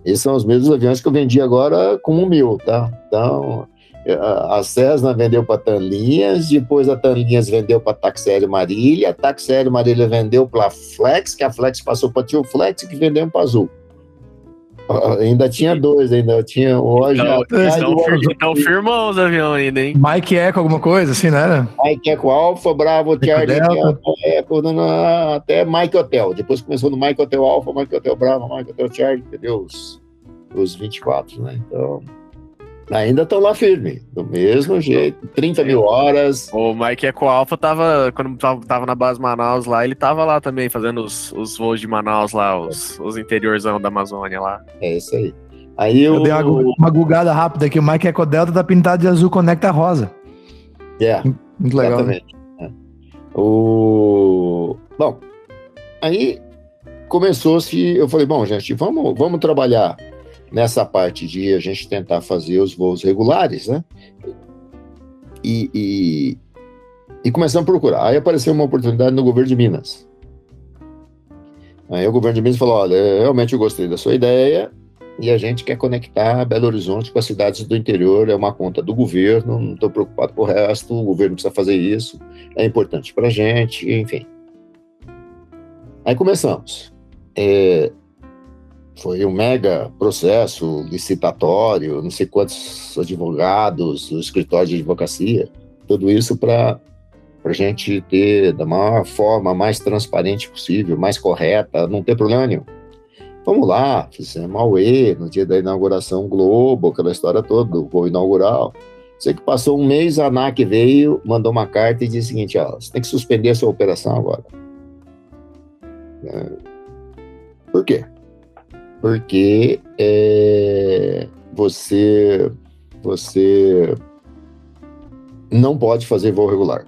esses são os mesmos aviões que eu vendi agora com o meu, tá? Então, a Cessna vendeu para Tanlinhas, depois a Tanlinhas vendeu para Taxério Marília, a Taxério Marília vendeu para Flex, que a Flex passou para Tio Flex, que vendeu para Azul. Ainda tinha dois, ainda tinha hoje. Então, então, então firmou os aviões ainda, hein? Mike Eco, alguma coisa assim, não era? Mike Eco Alpha, Bravo, Charlie Eco, até Mike Hotel. Depois começou no Mike Hotel Alpha, Mike Hotel Bravo, Mike Hotel Charlie, entendeu? Os, os 24, né? Então ainda estão lá firme, do mesmo jeito, 30 mil horas. O Mike Eco Alpha tava, quando tava na base Manaus lá, ele tava lá também, fazendo os, os voos de Manaus lá, os, os interiorzão da Amazônia lá. É isso aí. Aí eu, eu dei uma, uma gugada rápida aqui, o Mike Eco Delta tá pintado de azul conecta rosa. É, yeah, muito legal. Né? Exatamente. Né? O... Bom, aí começou-se, eu falei, bom, gente, vamos, vamos trabalhar nessa parte de a gente tentar fazer os voos regulares, né? E, e, e começamos a procurar. Aí apareceu uma oportunidade no governo de Minas. Aí o governo de Minas falou: olha, realmente eu gostei da sua ideia e a gente quer conectar Belo Horizonte com as cidades do interior, é uma conta do governo, não estou preocupado com o resto, o governo precisa fazer isso, é importante para a gente, enfim. Aí começamos. É, foi um mega processo licitatório, não sei quantos advogados, o escritório de advocacia, tudo isso para a gente ter da maior forma mais transparente possível, mais correta, não ter problema nenhum. Vamos lá, fizemos a UE no dia da inauguração Globo, aquela história toda do voo inaugural. Sei que passou um mês, a ANAC veio, mandou uma carta e disse o seguinte: ó, você tem que suspender a sua operação agora. É... Por quê? Porque é, você você não pode fazer voo regular.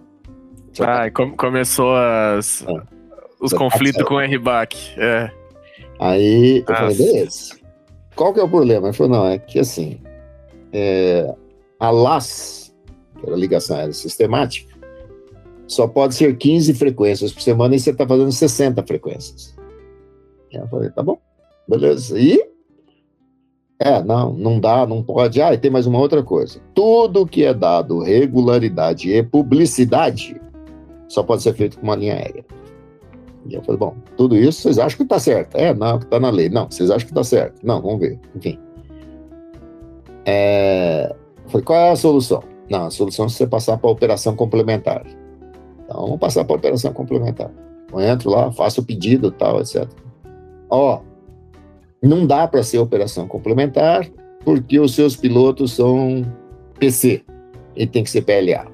Ah, com, começou as, ah, os conflitos com o RBAC. É. Aí eu falei, beleza. Qual que é o problema? Ele falou, não, é que assim, é, a LAS, que era a ligação aérea sistemática, só pode ser 15 frequências por semana e você está fazendo 60 frequências. Eu falei, tá bom, beleza. E? É, não, não dá, não pode. Ah, e tem mais uma outra coisa. Tudo que é dado regularidade e publicidade só pode ser feito com uma linha aérea. E eu falei, bom, tudo isso vocês acham que está certo? É, não, que está na lei. Não, vocês acham que está certo? Não, vamos ver. Enfim. É... Falei, qual é a solução? Não, a solução é você passar para a operação complementar. Então, vamos passar para a operação complementar. Eu entro lá, faço o pedido, tal, etc. Ó, não dá para ser operação complementar porque os seus pilotos são PC e tem que ser PLA.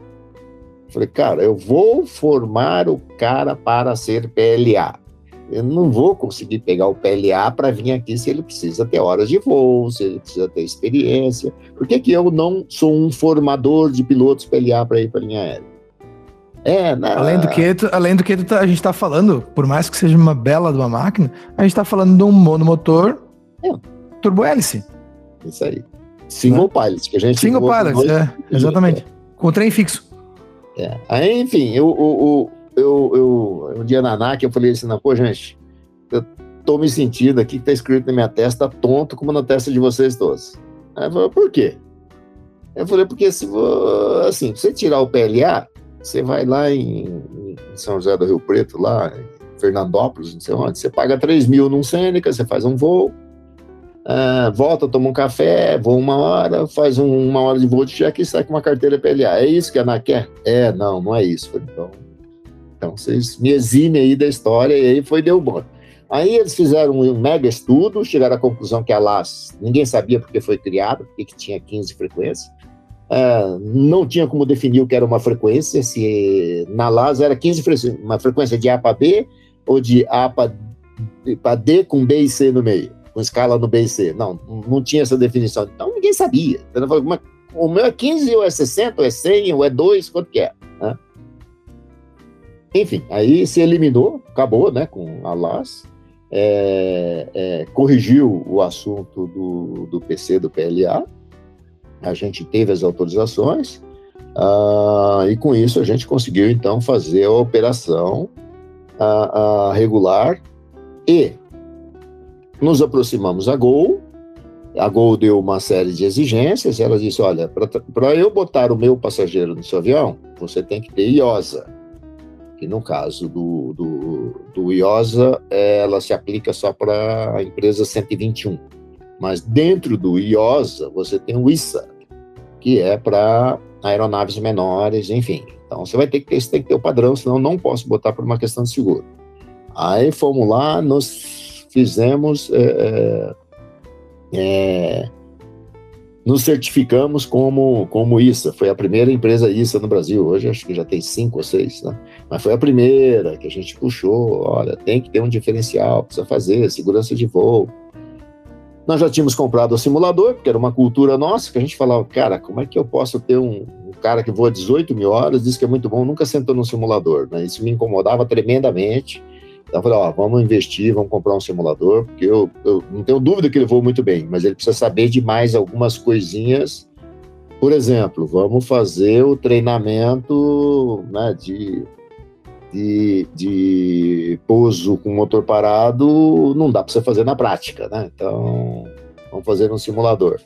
Falei, cara, eu vou formar o cara para ser PLA. Eu não vou conseguir pegar o PLA para vir aqui se ele precisa ter horas de voo, se ele precisa ter experiência. Por que, que eu não sou um formador de pilotos PLA para ir para a linha aérea? É, não. Além do que, além do que tá, a gente está falando, por mais que seja uma bela de uma máquina, a gente está falando de um monomotor é. turbo-hélice. Isso aí. Single né? pilot, que a gente Single pilot, é, exatamente. É. Com trem fixo. É. Aí, enfim, eu, eu, eu, eu, um dia na ANAC eu falei assim, não, pô, gente, eu tô me sentindo aqui que tá escrito na minha testa tonto como na testa de vocês todos. Aí eu falei, por quê? Eu falei, porque se assim, você tirar o PLA, você vai lá em, em, São José do Rio Preto, lá em Fernandópolis, não sei onde, você paga 3 mil num Sêneca, você faz um voo, uh, volta, toma um café, voa uma hora, faz um, uma hora de voo de cheque e sai com uma carteira PLA. É isso que a ANA quer? É, não, não é isso. Então, então vocês me eximem aí da história e aí foi deu bom. Aí eles fizeram um mega estudo, chegaram à conclusão que a LAS, ninguém sabia porque foi criada, porque que tinha 15 frequências. Uh, não tinha como definir o que era uma frequência, se na LAS era 15 frequências, uma frequência de A para B ou de A para D com B e C no meio, com escala no B e C. Não, não tinha essa definição. Então ninguém sabia. o meu é 15 ou é 60 ou é 100 ou é 2, quanto que é? Né? Enfim, aí se eliminou, acabou né, com a LAS, é, é, corrigiu o assunto do, do PC, do PLA, a gente teve as autorizações uh, e com isso a gente conseguiu então fazer a operação uh, uh, regular e nos aproximamos a Gol. A Gol deu uma série de exigências. Ela disse: Olha, para eu botar o meu passageiro no seu avião, você tem que ter IOSA. Que no caso do, do, do IOSA, ela se aplica só para a empresa 121. Mas dentro do IOSA, você tem o ISA, que é para aeronaves menores, enfim. Então você vai ter que ter, tem que ter o padrão, senão não posso botar por uma questão de seguro. Aí fomos lá, nos fizemos, é, é, é, nos certificamos como, como ISA. Foi a primeira empresa ISA no Brasil. Hoje acho que já tem cinco ou seis, né? Mas foi a primeira que a gente puxou. Olha, tem que ter um diferencial, precisa fazer segurança de voo. Nós já tínhamos comprado o simulador, porque era uma cultura nossa, que a gente falava, cara, como é que eu posso ter um, um cara que voa 18 mil horas, diz que é muito bom, nunca sentou no simulador, né? Isso me incomodava tremendamente. Então eu falei, ó, vamos investir, vamos comprar um simulador, porque eu, eu não tenho dúvida que ele voa muito bem, mas ele precisa saber de mais algumas coisinhas. Por exemplo, vamos fazer o treinamento né, de de, de pouso com motor parado não dá para você fazer na prática, né? Então, vamos fazer um simulador.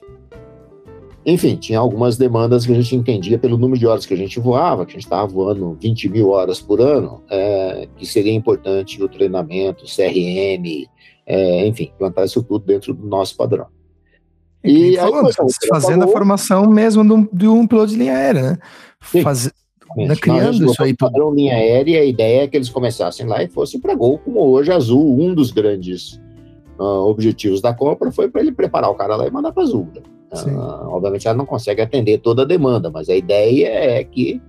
Enfim, tinha algumas demandas que a gente entendia pelo número de horas que a gente voava, que a gente estava voando 20 mil horas por ano, é, que seria importante o treinamento, CRM, é, enfim, plantar isso tudo dentro do nosso padrão. E, aí, fazendo a formação mesmo de um, de um piloto de linha aérea, né? Faz, né, criando isso aí tudo. Padrão linha aérea, a ideia é que eles começassem lá e fossem para Gol, como hoje Azul, um dos grandes uh, objetivos da compra foi para ele preparar o cara lá e mandar para Azul. Né? Uh, obviamente ela não consegue atender toda a demanda, mas a ideia é que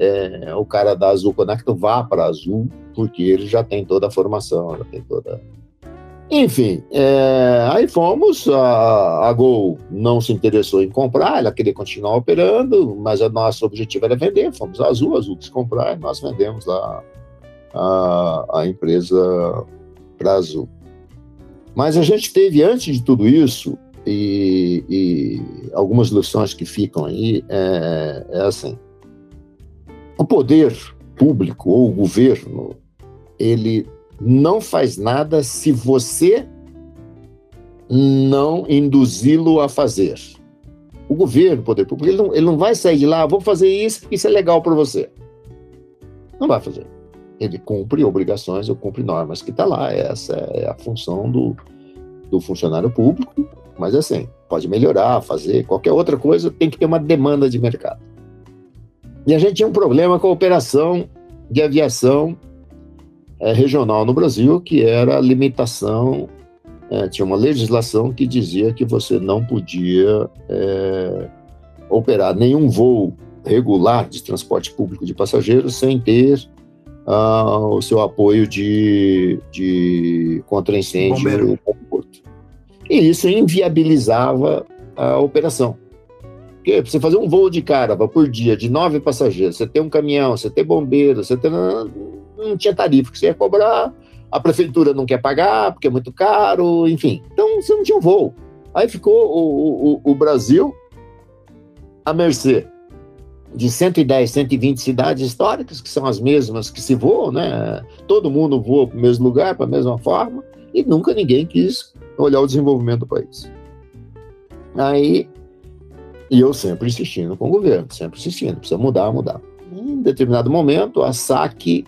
é, o cara da Azul Conecto vá para Azul, porque ele já tem toda a formação, já tem toda enfim, é, aí fomos, a, a Gol não se interessou em comprar, ela queria continuar operando, mas o nosso objetivo era vender, fomos a Azul, a Azul quis comprar, e nós vendemos a, a, a empresa para Azul. Mas a gente teve, antes de tudo isso, e, e, algumas lições que ficam aí é, é assim: o poder público ou o governo ele não faz nada se você não induzi-lo a fazer. O governo, o poder público, ele não, ele não vai sair de lá, vou fazer isso, isso é legal para você. Não vai fazer. Ele cumpre obrigações ou cumpre normas que está lá. Essa é a função do, do funcionário público. Mas assim, pode melhorar, fazer qualquer outra coisa, tem que ter uma demanda de mercado. E a gente tinha um problema com a operação de aviação é, regional no Brasil, que era a limitação. É, tinha uma legislação que dizia que você não podia é, operar nenhum voo regular de transporte público de passageiros sem ter ah, o seu apoio de, de contra-incêndio. E isso inviabilizava a operação. Porque você fazer um voo de carava por dia de nove passageiros, você tem um caminhão, você tem bombeiro, você tem. Não tinha tarifa que você ia cobrar, a prefeitura não quer pagar porque é muito caro, enfim. Então você não tinha um voo. Aí ficou o, o, o Brasil à mercê de 110, 120 cidades históricas, que são as mesmas que se voam, né? Todo mundo voa para o mesmo lugar, para a mesma forma, e nunca ninguém quis olhar o desenvolvimento do país. Aí, e eu sempre insistindo com o governo, sempre insistindo, precisa mudar, mudar. Em determinado momento, a SAC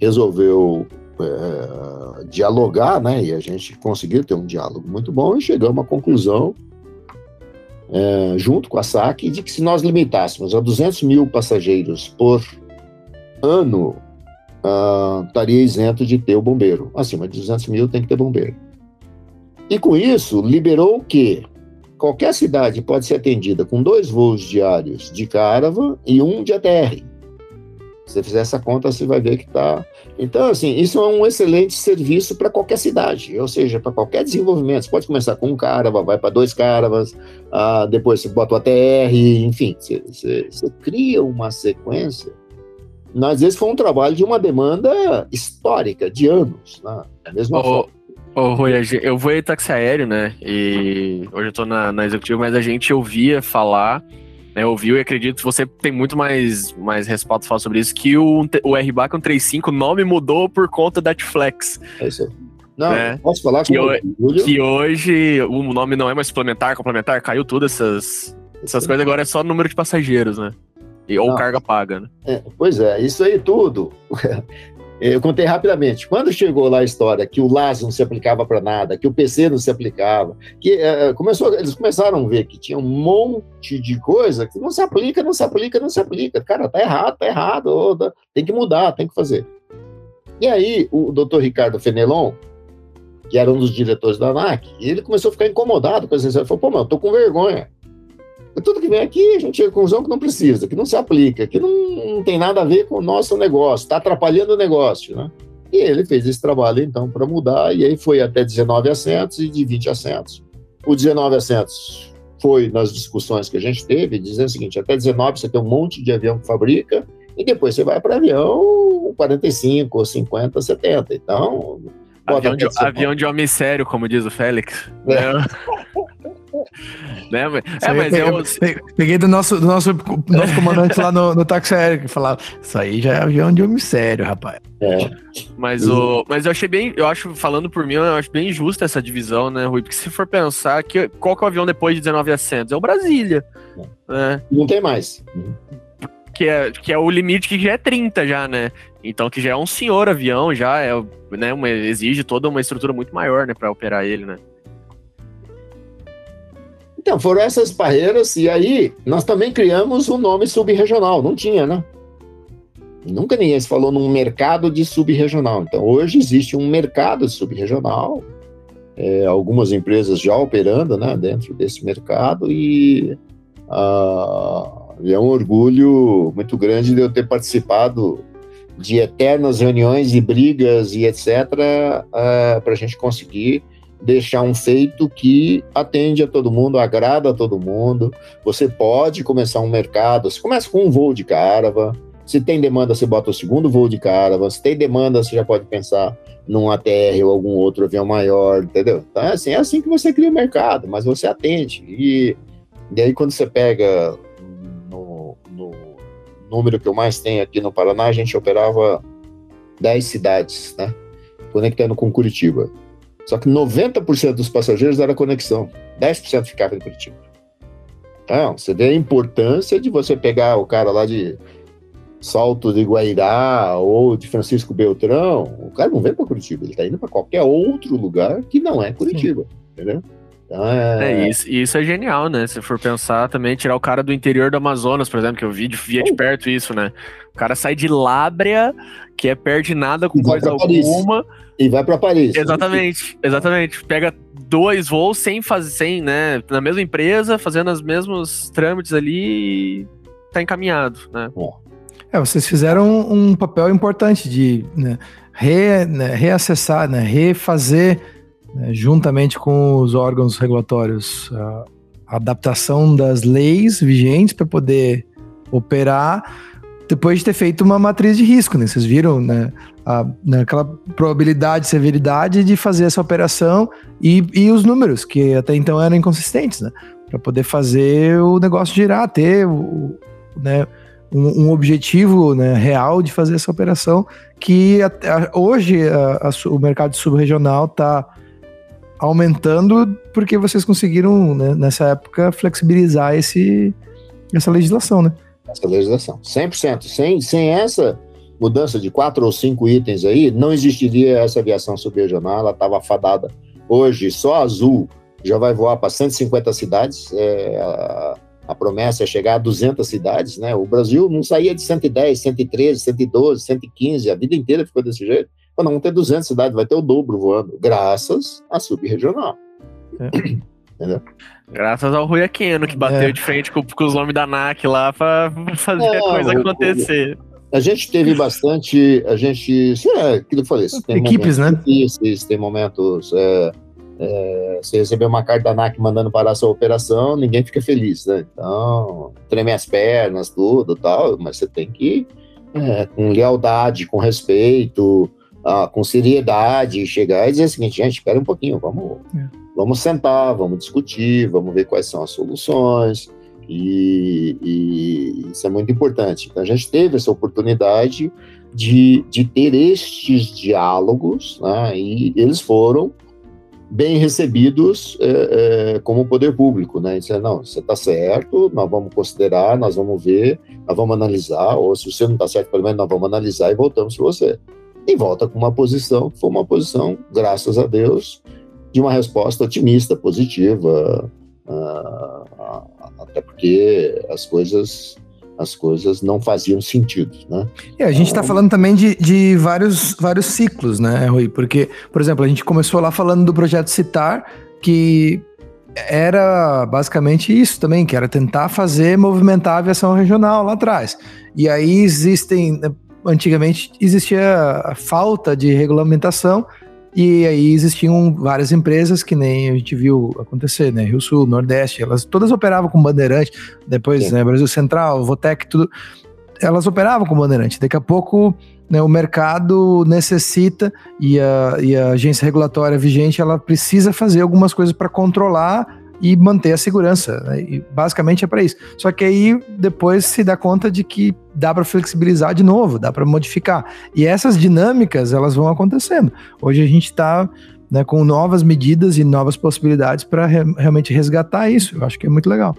resolveu é, dialogar, né? E a gente conseguiu ter um diálogo muito bom e chegamos à conclusão é, junto com a SAC, de que se nós limitássemos a 200 mil passageiros por ano, uh, estaria isento de ter o bombeiro. Acima de 200 mil tem que ter bombeiro. E com isso, liberou que qualquer cidade pode ser atendida com dois voos diários de Caravan e um de ATR. Se você fizer essa conta, você vai ver que está. Então, assim, isso é um excelente serviço para qualquer cidade, ou seja, para qualquer desenvolvimento. Você pode começar com um carava, vai para dois caravas, ah, depois você bota o ATR, enfim, você, você, você cria uma sequência. Às vezes foi um trabalho de uma demanda histórica, de anos, né? da mesma oh, forma. Ô, Rui, eu vou em táxi aéreo, né? E hoje eu tô na, na executiva, mas a gente ouvia falar né, ouviu e acredito que você tem muito mais, mais respaldo falar sobre isso, que o, o RBAC 135, o nome mudou por conta da Netflix. É isso aí. Não, né? posso falar que, que hoje o nome não é mais suplementar, complementar, caiu tudo essas, essas coisas, agora é só número de passageiros, né? E, ou não. carga paga, né? É, pois é, isso aí tudo [laughs] Eu contei rapidamente. Quando chegou lá a história que o LAS não se aplicava para nada, que o PC não se aplicava, que uh, começou, eles começaram a ver que tinha um monte de coisa que não se aplica, não se aplica, não se aplica. Cara, tá errado, tá errado, tem que mudar, tem que fazer. E aí, o doutor Ricardo Fenelon, que era um dos diretores da ANAC, ele começou a ficar incomodado com essa Ele falou, pô, mano, eu tô com vergonha. Tudo que vem aqui, a gente chega à conclusão que não precisa, que não se aplica, que não, não tem nada a ver com o nosso negócio, está atrapalhando o negócio, né? E ele fez esse trabalho, então, para mudar, e aí foi até 19 assentos e de 20 assentos. O 19 assentos foi nas discussões que a gente teve, dizendo o seguinte, até 19 você tem um monte de avião que fabrica, e depois você vai para avião 45, 50, 70. Então. Avião de, avião de homem sério, como diz o Félix. É. [laughs] [laughs] né? É, mas peguei, [laughs] eu... peguei do nosso, do nosso, nosso comandante lá no, no táxi aéreo que falava: Isso aí já é avião de homem sério, rapaz. É. Mas, o, mas eu achei bem, eu acho, falando por mim, eu acho bem justa essa divisão, né, Rui? Porque se for pensar, que, qual que é o avião depois de 19 assentos? É o Brasília. Né? Não tem mais. Que é, que é o limite que já é 30 já, né? Então, que já é um senhor avião, já é, né, uma, exige toda uma estrutura muito maior, né, para operar ele, né? Então, foram essas barreiras, e aí nós também criamos um nome subregional, não tinha, né? Nunca ninguém se falou num mercado de subregional. Então, hoje existe um mercado subregional, é, algumas empresas já operando né, dentro desse mercado, e ah, é um orgulho muito grande de eu ter participado de eternas reuniões e brigas e etc., para a gente conseguir deixar um feito que atende a todo mundo, agrada a todo mundo. Você pode começar um mercado, você começa com um voo de caravan, Se tem demanda, você bota o segundo voo de cara. Se tem demanda, você já pode pensar num ATR ou algum outro avião maior, entendeu? Então, é assim, é assim que você cria o mercado, mas você atende. E, e aí, quando você pega no, no número que eu mais tenho aqui no Paraná, a gente operava 10 cidades, né? Conectando com Curitiba. Só que 90% dos passageiros era conexão, 10% ficava em Curitiba. Então, você vê a importância de você pegar o cara lá de Salto de Guairá ou de Francisco Beltrão, o cara não vem para Curitiba, ele está indo para qualquer outro lugar que não é Curitiba, Sim. entendeu? Então é... é isso, isso é genial, né? Se for pensar também, tirar o cara do interior do Amazonas, por exemplo, que eu vi de, via de perto isso, né? O cara sai de Lábrea, que é perto de nada com coisa alguma. E vai para Paris. Exatamente, exatamente. Pega dois voos sem fazer, sem, né? Na mesma empresa, fazendo os mesmos trâmites ali e tá encaminhado, né? Bom. É, vocês fizeram um, papel importante de né, re, né, reacessar, né, refazer, né, juntamente com os órgãos regulatórios, a, adaptação das leis vigentes para poder operar depois de ter feito uma matriz de risco, né? Vocês viram, né? A, né, aquela probabilidade, severidade de fazer essa operação e, e os números, que até então eram inconsistentes, né? Para poder fazer o negócio girar, ter o, né, um, um objetivo né, real de fazer essa operação que a, a, hoje o mercado subregional está aumentando porque vocês conseguiram né, nessa época flexibilizar esse, essa legislação, né? Essa legislação, 100%. Sem, sem essa mudança de quatro ou cinco itens aí, não existiria essa aviação subregional, ela estava fadada. Hoje, só Azul já vai voar para 150 cidades. É, a, a promessa é chegar a 200 cidades, né? O Brasil não saía de 110, 113, 112, 115, a vida inteira ficou desse jeito. Quando vamos ter 200 cidades, vai ter o dobro voando, graças à subregional. É. [clears throat] Entendeu? Graças ao Rui Aquino, que bateu é. de frente com, com, os nomes da NAC lá para fazer a coisa acontecer. A gente teve bastante. A gente. É, aquilo que eu falei. Tem Equipes, né? Difíceis, tem momentos. É, é, você receber uma carta da NAC mandando parar a sua operação, ninguém fica feliz, né? Então, treme as pernas, tudo tal, mas você tem que, é, com lealdade, com respeito, ah, com seriedade, chegar e dizer o seguinte, gente, espera um pouquinho, vamos, é. vamos sentar, vamos discutir, vamos ver quais são as soluções, e, e, isso é muito importante. Então, a gente teve essa oportunidade de, de ter estes diálogos, né, e eles foram bem recebidos é, é, como poder público, né? Dizer, não, você está certo, nós vamos considerar, nós vamos ver, nós vamos analisar, ou se você não está certo, pelo menos nós vamos analisar e voltamos para você. E volta com uma posição que foi uma posição, graças a Deus, de uma resposta otimista, positiva, uh, até porque as coisas as coisas não faziam sentido, né? E a gente está então, falando também de, de vários, vários ciclos, né, Rui? Porque, por exemplo, a gente começou lá falando do projeto Citar, que era basicamente isso também, que era tentar fazer movimentar a aviação regional lá atrás. E aí existem, antigamente existia a falta de regulamentação e aí existiam várias empresas que nem a gente viu acontecer, né? Rio Sul, Nordeste, elas todas operavam com bandeirante, depois, né, Brasil Central, Votec, tudo. Elas operavam com bandeirante. Daqui a pouco, né, o mercado necessita e a, e a agência regulatória vigente, ela precisa fazer algumas coisas para controlar e manter a segurança. Né? E basicamente é para isso. Só que aí depois se dá conta de que dá para flexibilizar de novo, dá para modificar. E essas dinâmicas elas vão acontecendo. Hoje a gente está né, com novas medidas e novas possibilidades para re realmente resgatar isso. Eu acho que é muito legal.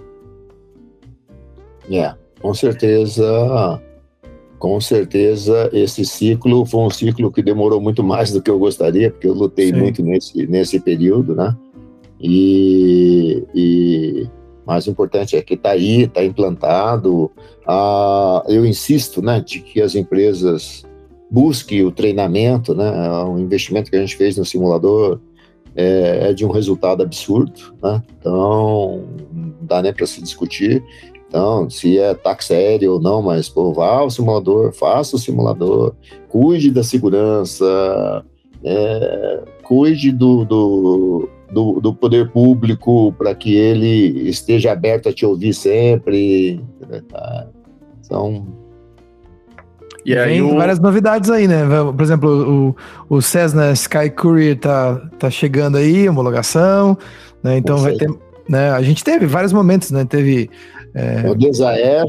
É, com certeza. Com certeza, esse ciclo foi um ciclo que demorou muito mais do que eu gostaria, porque eu lutei Sim. muito nesse, nesse período, né? E, e mais importante é que está aí, está implantado. Ah, eu insisto, né, de que as empresas busquem o treinamento, né, o investimento que a gente fez no simulador é, é de um resultado absurdo, né? Então não dá nem para se discutir. Então, se é táxi aéreo ou não, mas pô, vá ao simulador, faça o simulador, cuide da segurança, é, cuide do, do, do, do poder público para que ele esteja aberto a te ouvir sempre. Né, tá? São E aí o... várias novidades aí, né? Por exemplo, o, o Cessna Sky Courier tá, tá chegando aí, homologação, né? Então vai ter. Né? A gente teve vários momentos, né? Teve. É... O Desaer.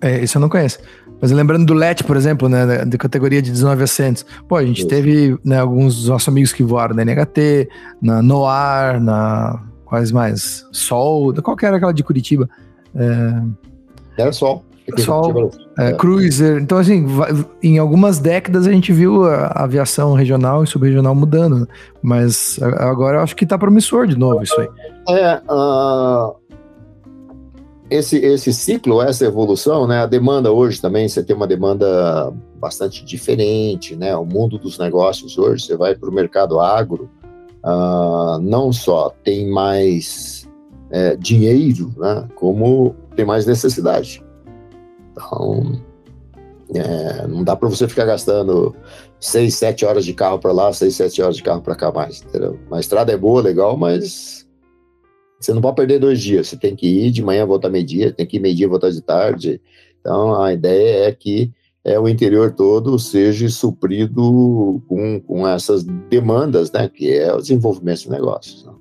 É, isso eu não conheço. Mas lembrando do LET, por exemplo, né, de categoria de 19 assentos. Pô, a gente Isso. teve né, alguns dos nossos amigos que voaram na NHT, na Noir, na. Quais mais? Sol, qual que era aquela de Curitiba? É... Era Sol. Sol, é, é. Cruiser. Então, assim, em algumas décadas a gente viu a aviação regional e subregional mudando. Mas agora eu acho que está promissor de novo isso aí. É, uh, esse, esse ciclo, essa evolução, né? A demanda hoje também, você tem uma demanda bastante diferente, né? O mundo dos negócios hoje, você vai para o mercado agro, uh, não só tem mais é, dinheiro, né? Como tem mais necessidade. Então, é, não dá para você ficar gastando seis, sete horas de carro para lá, seis, sete horas de carro para cá mais, entendeu? A estrada é boa, legal, mas você não pode perder dois dias. Você tem que ir de manhã, voltar meio-dia, tem que ir meio-dia, voltar de tarde. Então, a ideia é que é, o interior todo seja suprido com, com essas demandas, né? Que é o desenvolvimento de negócios. Né?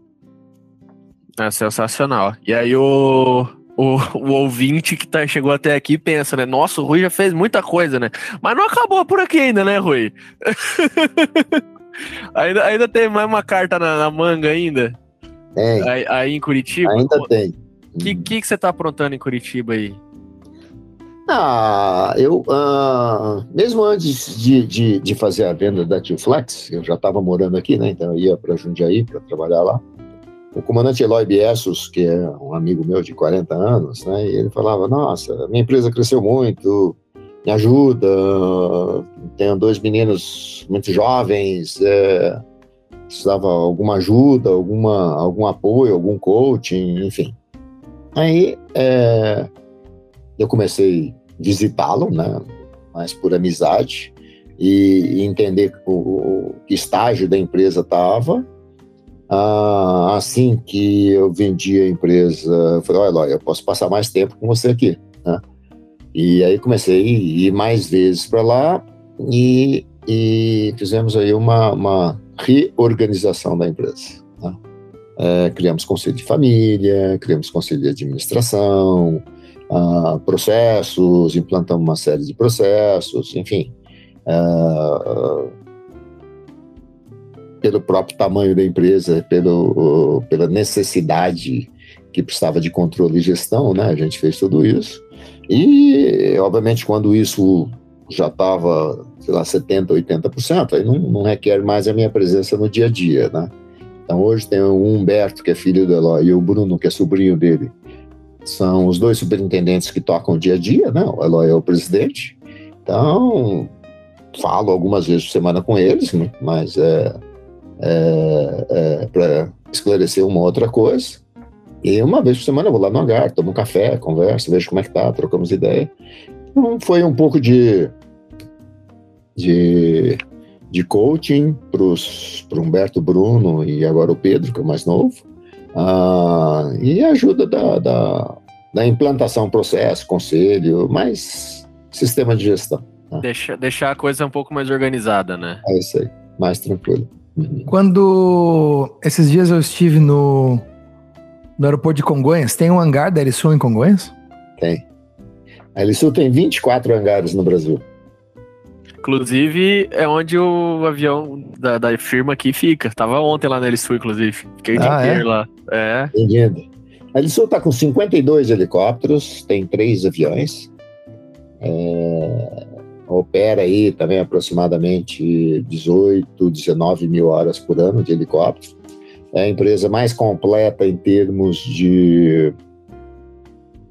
É sensacional. E aí o, o, o, ouvinte que tá, chegou até aqui pensa, né? Nossa, o Rui já fez muita coisa, né? Mas não acabou por aqui ainda, né, Rui? [laughs] ainda, ainda tem mais uma carta na, na manga ainda? Tem. Aí, aí em Curitiba? Ainda tem. O que, que, que você tá aprontando em Curitiba aí? Ah, eu, uh, mesmo antes de, de, de, fazer a venda da Flex, eu já estava morando aqui, né? Então eu ia para Jundiaí para trabalhar lá. O comandante Eloy Biessos, que é um amigo meu de 40 anos, né? Ele falava: Nossa, minha empresa cresceu muito, me ajuda. Tenho dois meninos muito jovens, é, precisava alguma ajuda, alguma, algum apoio, algum coaching, enfim. Aí é, eu comecei a visitá-lo, né, mais por amizade, e, e entender o, o, estágio da empresa estava. Ah, assim que eu vendi a empresa, eu falei, olha, Eloy, eu posso passar mais tempo com você aqui. Né? E aí comecei a ir mais vezes para lá e, e, fizemos aí uma, uma reorganização da empresa. Né? É, criamos conselho de família, criamos conselho de administração, uh, processos, implantamos uma série de processos, enfim. Uh, pelo próprio tamanho da empresa, pelo, pela necessidade que precisava de controle e gestão, né? A gente fez tudo isso. E, obviamente, quando isso já estava, sei lá, 70%, 80%, aí não, não, requer mais a minha presença no dia a dia, né? Então hoje tem o Humberto, que é filho do Eloy, e o Bruno, que é sobrinho dele. São os dois superintendentes que tocam o dia a dia, né? O Eloy é o presidente. Então, falo algumas vezes por semana com eles, né? mas é, é, é para esclarecer uma outra coisa. E uma vez por semana eu vou lá no hangar, tomo um café, converso, vejo como é que tá, trocamos ideia. Então foi um pouco de de, de coaching para o Humberto Bruno e agora o Pedro, que é o mais novo, ah, e ajuda da, da, da, implantação, processo, conselho, mais sistema de gestão. Né? Deixa, deixar a coisa um pouco mais organizada, né? É isso aí, mais tranquilo. Uhum. Quando esses dias eu estive no, no aeroporto de Congonhas, tem um hangar da Ericsson em Congonhas? Tem. A Ericsson tem 24 hangares no Brasil. Inclusive, é onde o avião da, da firma aqui fica. Tava ontem lá na Elisul, inclusive. Fiquei o ah, dia é? lá. É. Entendido. A Elisul tá com 52 helicópteros, tem três aviões. É, opera aí também aproximadamente 18, 19 mil horas por ano de helicóptero. É a empresa mais completa em termos de,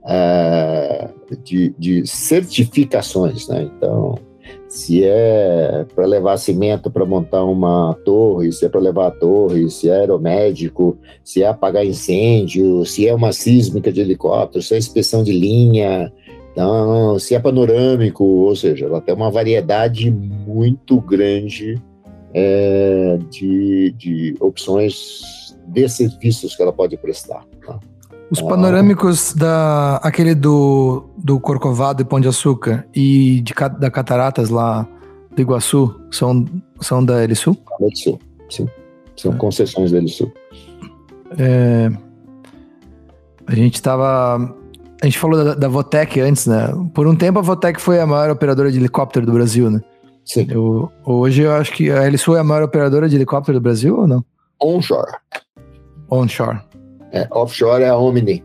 uh, de, de certificações, né? Então, se é para levar cimento para montar uma torre, se é para levar a torre, se é aeromédico, se é apagar incêndio, se é uma sísmica de helicóptero, se é inspeção de linha, então, se é panorâmico, ou seja, ela tem uma variedade muito grande é, de, de opções de serviços que ela pode prestar. Tá? Os panorâmicos da aquele do, do Corcovado e Pão de Açúcar e de, da Cataratas lá do Iguaçu são, são da Elisul? Da Elisul, sim. São é. concessões da Elisul. É, a gente estava. A gente falou da, da Votec antes, né? Por um tempo a Votec foi a maior operadora de helicóptero do Brasil, né? Sim. Eu, hoje eu acho que a Elisul é a maior operadora de helicóptero do Brasil ou não? Onshore. Onshore. É, offshore é a Omni.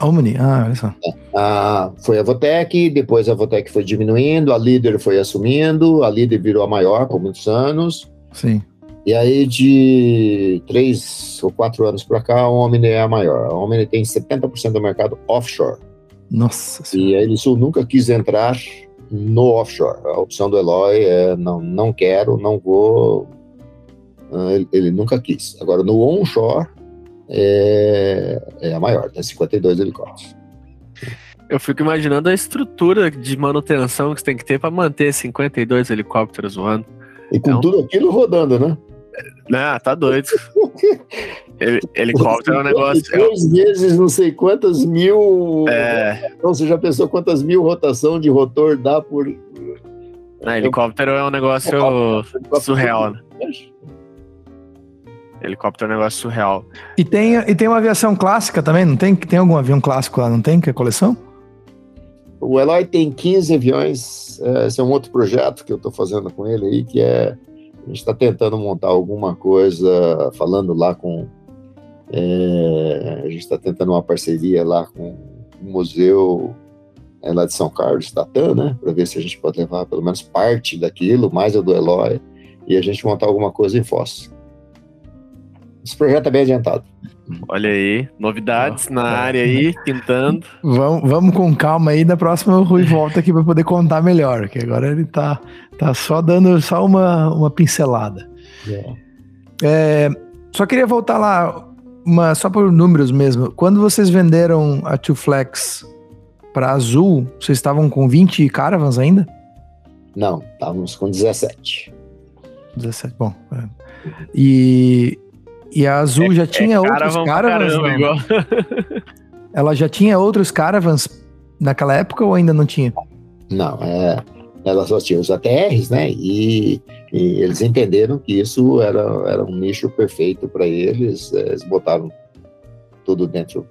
Omni, ah, olha só. É, a, foi a Votec, depois a Votec foi diminuindo, a líder foi assumindo, a líder virou a maior por muitos anos. Sim. E aí, de três ou quatro anos para cá, a Omni é a maior. A Omni tem 70% do mercado offshore. Nossa senhora. E a Elisul nunca quis entrar no offshore. A opção do Eloy é não, não quero, não vou. Ah, ele, ele nunca quis. Agora, no onshore, é, é a maior, tem 52 helicópteros. Eu fico imaginando a estrutura de manutenção que você tem que ter para manter 52 helicópteros voando. E com então, tudo aquilo rodando, né? Não, tá doido. [laughs] Helicóptero é um negócio. Três vezes não sei quantas mil. É. Então você já pensou quantas mil rotação de rotor dá por. Não, helicóptero é um negócio surreal, né? Helicóptero é um negócio surreal. E tem, e tem uma aviação clássica também, não tem? Tem algum avião clássico lá, não tem? Que é coleção? O Eloy tem 15 aviões. É, esse é um outro projeto que eu estou fazendo com ele aí, que é. A gente está tentando montar alguma coisa, falando lá com. É, a gente está tentando uma parceria lá com o museu é, lá de São Carlos, Tatã, né? Para ver se a gente pode levar pelo menos parte daquilo, mais a do Eloy, e a gente montar alguma coisa em Foz. Esse projeto é bem adiantado. Olha aí, novidades na área aí, pintando. Vamos, vamos com calma aí, da próxima o Rui volta aqui para poder contar melhor, que agora ele tá, tá só dando só uma, uma pincelada. É. É, só queria voltar lá, uma, só por números mesmo. Quando vocês venderam a Two Flex para Azul, vocês estavam com 20 caravans ainda? Não, estávamos com 17. 17, bom. É. E e a Azul é, já tinha é outros caravans? Caramba, Ela já tinha outros caravans naquela época ou ainda não tinha? Não, é, ela só tinha os ATRs, né? E, e, eles entenderam que isso era, era um nicho perfeito para eles. É, eles botaram tudo dentro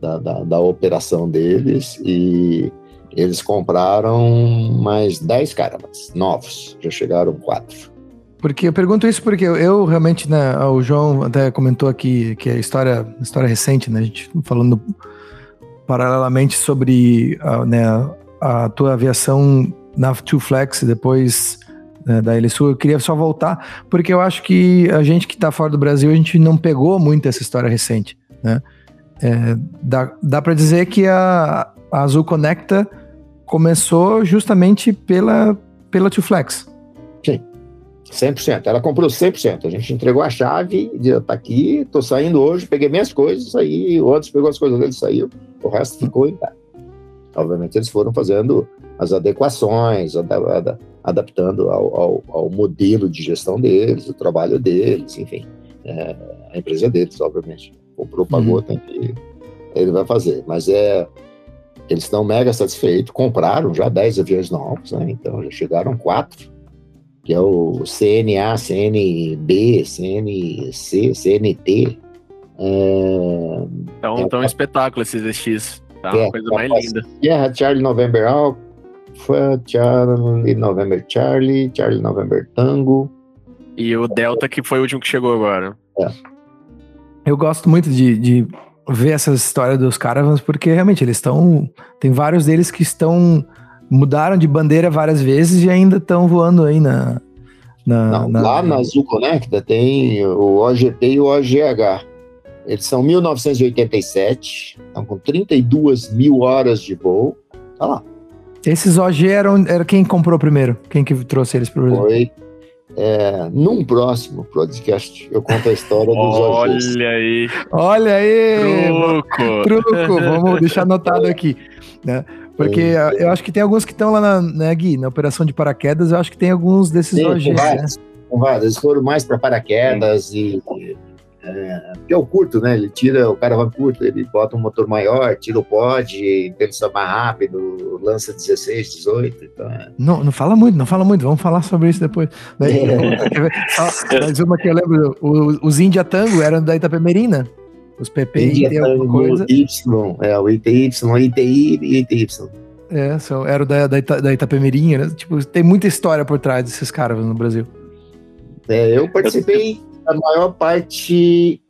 da, da, da, operação deles e eles compraram mais 10 caravans novos. Já chegaram quatro. Porque eu pergunto isso porque eu, realmente, né, o João até comentou aqui que é história, história recente, né, a gente falando paralelamente sobre a, né, a tua aviação na Two Flex depois né, da Elisul, eu queria só voltar, porque eu acho que a gente que está fora do Brasil, a gente não pegou muito essa história recente, né, é, dá, dá para dizer que a, a Azul Conecta começou justamente pela, pela Two Flex. 100%. Ela comprou 100%. A gente entregou a chave, tá aqui, tô saindo hoje, peguei minhas coisas, saí, o outro pegou as coisas dele, saiu, o resto ficou em casa. Obviamente eles foram fazendo as adequações, adaptando ao, ao, ao modelo de gestão deles, o trabalho deles, enfim. É, a empresa deles, obviamente. Comprou, pagou, uhum. tem que. Ele vai fazer. Mas é. Eles estão mega satisfeitos, compraram já 10 aviões novos, né? Então já chegaram quatro que é o CNA, CNB, CNC, CNT. É, então, então é um espetáculo esses ZX. Tá uma é, coisa mais linda. Guerra Charlie November Alpha, Charlie November Charlie, Charlie November Tango. E o Delta, que foi o último que chegou agora. É. Eu gosto muito de, de ver essa história dos caravans, porque realmente eles estão. Tem vários deles que estão mudaram de bandeira várias vezes e ainda estão voando aí na, na, Não, na, Lá na Azul Conecta tem o OGP e o OGH. Eles são 1987, estão com 32 mil horas de voo. Tá lá. Esses OG eram era quem comprou primeiro? Quem que trouxe eles para o Foi. É, num próximo podcast eu conto a história dos OGs. Olha aí. Olha aí. Truco. Truco. Vamos deixar anotado aqui. Né? Porque eu acho que tem alguns que estão lá na, né, Gui, na operação de paraquedas, eu acho que tem alguns desses Sim, OGs, né? Vários, Eles foram mais para paraquedas e, É, porque é o curto, né? Ele tira o caravan curto, ele bota um motor maior, tira o pod, pensa mais rápido, lança 16, 18. Então é. não, não fala muito, não fala muito, vamos falar sobre isso depois. É. [laughs] [laughs] Mais uma que eu lembro, os India Tango eram da Itapemirim, Os PP India e alguma coisa. Y, é, o ITY, ITI e ITY. É, são, era da, da, Ita, da Itapemirim, né? Tipo, tem muita história por trás desses caras no Brasil. É, eu participei a maior parte,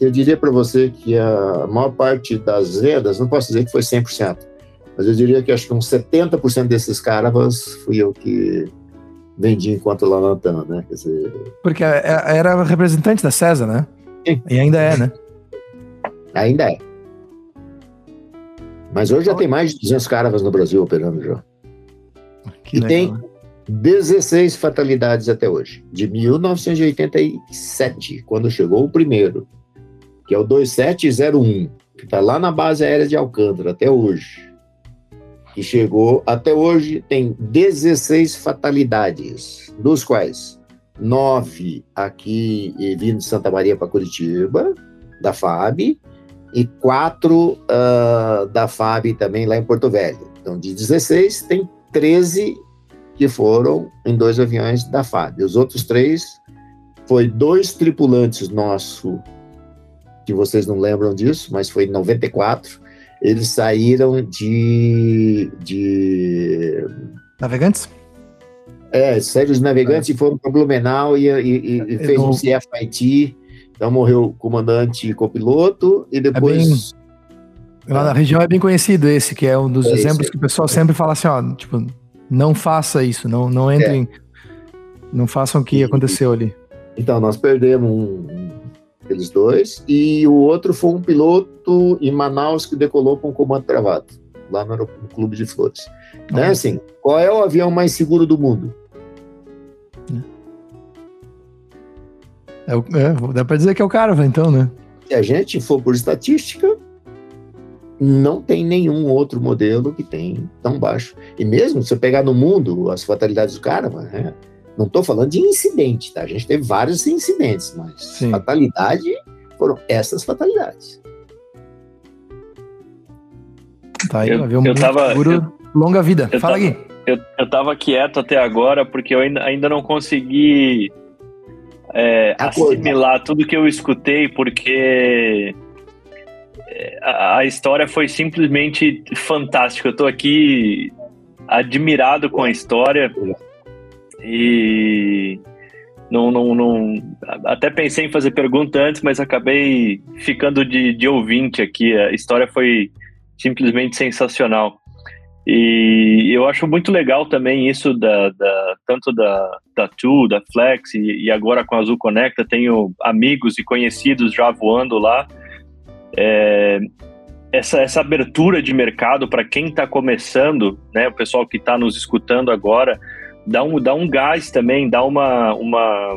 eu diria para você que a maior parte das vendas, não posso dizer que foi 100%, mas eu diria que acho que uns 70% desses caravas fui eu que vendi enquanto Lanantã, né? Quer dizer... Porque é, é, era representante da César, né? Sim. E ainda é, né? Ainda é. Mas hoje já tem mais de 200 caravas no Brasil operando já. Que e legal, tem né? 16 fatalidades até hoje, de 1987, quando chegou o primeiro, que é o 2701, que está lá na base aérea de Alcântara até hoje. Que chegou até hoje, tem 16 fatalidades, dos quais nove aqui vindo de Santa Maria para Curitiba, da FAB, e quatro uh, da FAB também lá em Porto Velho. Então, de 16, tem 13 que foram em dois aviões da FAB. Os outros três foi dois tripulantes nossos, que vocês não lembram disso, mas foi em 94. Eles saíram de. de... Navegantes? É, saíram de navegantes é. e foram para Blumenau e, e, e fez um CFIT. Então morreu o comandante e copiloto, e depois. É bem... Lá na região é bem conhecido esse, que é um dos é exemplos esse. que o pessoal sempre fala assim, ó, tipo, não faça isso, não, não entrem, é. não façam o que aconteceu ali. Então, nós perdemos um, aqueles dois, e o outro foi um piloto em Manaus que decolou com comando travado, lá no, no Clube de Flores. Então, é assim, qual é o avião mais seguro do mundo? É, é, dá para dizer que é o cara, então, né? Se a gente for por estatística, não tem nenhum outro modelo que tem tão baixo. E mesmo se você pegar no mundo as fatalidades do cara, né, não estou falando de incidente, tá? A gente teve vários incidentes, mas Sim. fatalidade foram essas fatalidades. Tá aí, eu, um eu tava, seguro, eu, longa vida. Fala aqui. Eu, eu tava quieto até agora porque eu ainda, ainda não consegui é, assimilar tudo que eu escutei, porque a, a história foi simplesmente fantástica. Eu tô aqui admirado com a história e não, não, não, até pensei em fazer pergunta antes, mas acabei ficando de, de ouvinte aqui. A história foi simplesmente sensacional. E eu acho muito legal também isso da, da tanto da, da Tu, da Flex e, e, agora com a Azul Conecta, tenho amigos e conhecidos já voando lá. É, essa, essa abertura de mercado para quem está começando, né, o pessoal que está nos escutando agora, dá um, dá um gás também, dá uma, uma,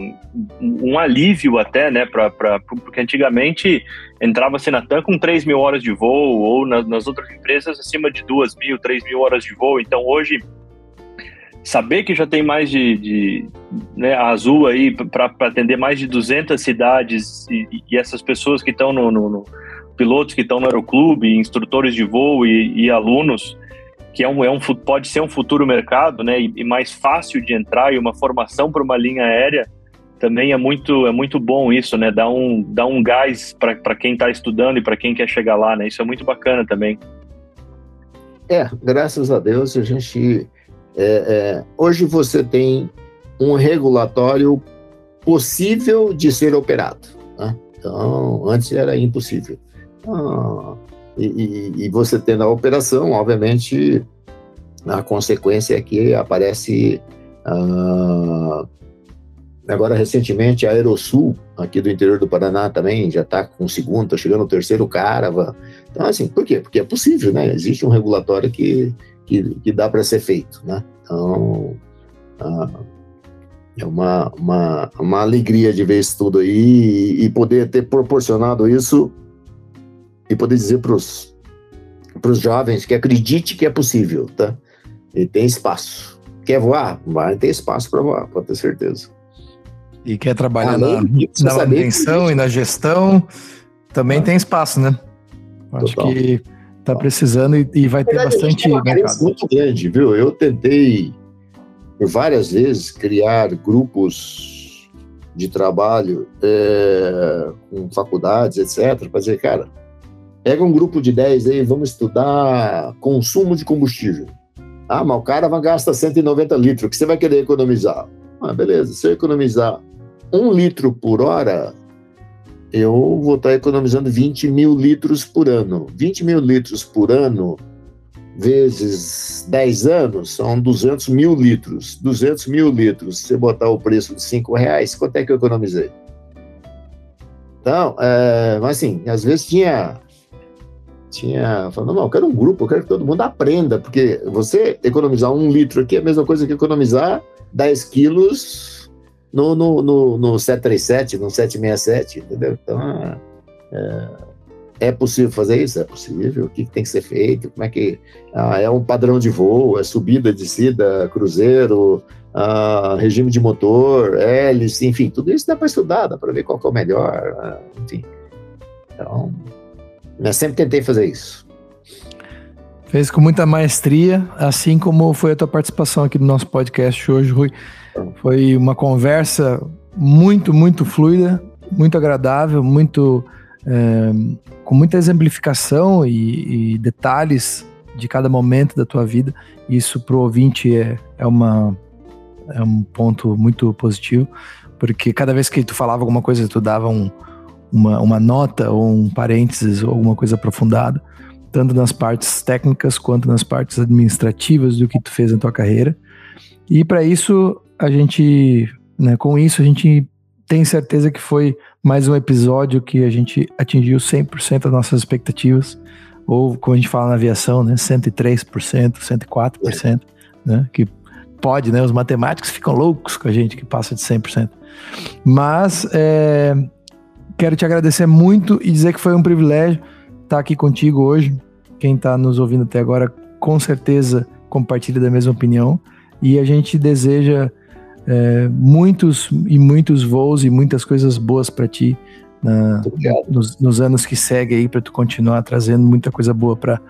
um alívio até, né, pra, pra, porque antigamente entrava-se na TAM com 3 mil horas de voo, ou na, nas outras empresas acima de 2 mil, 3 mil horas de voo, então hoje saber que já tem mais de, de né, a Azul aí para atender mais de 200 cidades e, e essas pessoas que estão no, no, no pilotos que estão no aeroclube, instrutores de voo e, e alunos, que é um, é um, pode ser um futuro mercado, né, e, e mais fácil de entrar e uma formação para uma linha aérea, também é muito, é muito bom isso, né, dá um, dá um gás para quem está estudando e para quem quer chegar lá, né, isso é muito bacana também. É, graças a Deus a gente, é, é, hoje você tem um regulatório possível de ser operado, né? então antes era impossível. Ah, e, e, e, você tendo a operação, obviamente, a consequência é que aparece. Ah, agora, recentemente, a Aerosul, aqui do interior do Paraná, também já está com o segundo, está chegando o terceiro Carava. Então, assim, por quê? Porque é possível, né? Existe um regulatório que, que, que dá para ser feito, né? Então, ah, é uma, uma, uma alegria de ver isso tudo aí e, e poder ter proporcionado isso e poder dizer para os jovens que acredite que é possível, tá? E tem espaço. Quer voar? Vai ter espaço para voar, pode ter certeza. E quer trabalhar na, na manutenção e na gestão, também ah. tem espaço, né? Acho Total. que tá precisando e, e vai ter verdade, bastante uma mercado. muito grande, viu? Eu tentei por várias vezes criar grupos de trabalho é, com faculdades, etc. Para dizer, cara, pega um grupo de 10 aí, vamos estudar consumo de combustível. Ah, mas o cara vai gastar 190 litros, o que você vai querer economizar? Ah, beleza, se eu economizar um litro por hora, eu vou estar economizando 20 mil litros por ano. 20 mil litros por ano, vezes 10 anos, são 200 mil litros. 200 mil litros, se você botar o preço de 5 reais, quanto é que eu economizei? Então, é, mas assim, às vezes tinha. Tinha. Falando, não, eu quero um grupo, eu quero que todo mundo aprenda, porque você economizar um litro aqui é a mesma coisa que economizar 10 quilos no, no, no, no 737, no 767, entendeu? Então, é, é possível fazer isso? É possível. O que, tem que ser feito? Como é que. Ah, é um padrão de voo, é subida, descida, cruzeiro, ah, regime de motor, hélice, enfim, tudo isso dá para estudar, dá para ver qual é o melhor, ah, enfim. Então, eu sempre tentei fazer isso. Fez com muita maestria, assim como foi a tua participação aqui no nosso podcast hoje, Rui. Foi uma conversa muito, muito fluida, muito agradável, muito é, com muita exemplificação e, e, detalhes de cada momento da tua vida. Isso para o ouvinte é, é, uma, é um ponto muito positivo, porque cada vez que tu falava alguma coisa, tu dava um, uma, uma nota ou um parênteses ou alguma coisa aprofundada, tanto nas partes técnicas quanto nas partes administrativas do que tu fez na tua carreira. E para isso a gente, né, com isso, a gente tem certeza que foi mais um episódio que a gente atingiu 100% das nossas expectativas, ou como a gente fala na aviação, né, 103%, 104%, né, que pode, né, os matemáticos ficam loucos com a gente que passa de 100%. Mas é, quero te agradecer muito e dizer que foi um privilégio estar aqui contigo hoje. Quem está nos ouvindo até agora, com certeza compartilha da mesma opinião. E a gente deseja é, muitos e muitos voos e muitas coisas boas para ti na, nos, nos, anos que seguem aí para tu continuar trazendo muita coisa boa para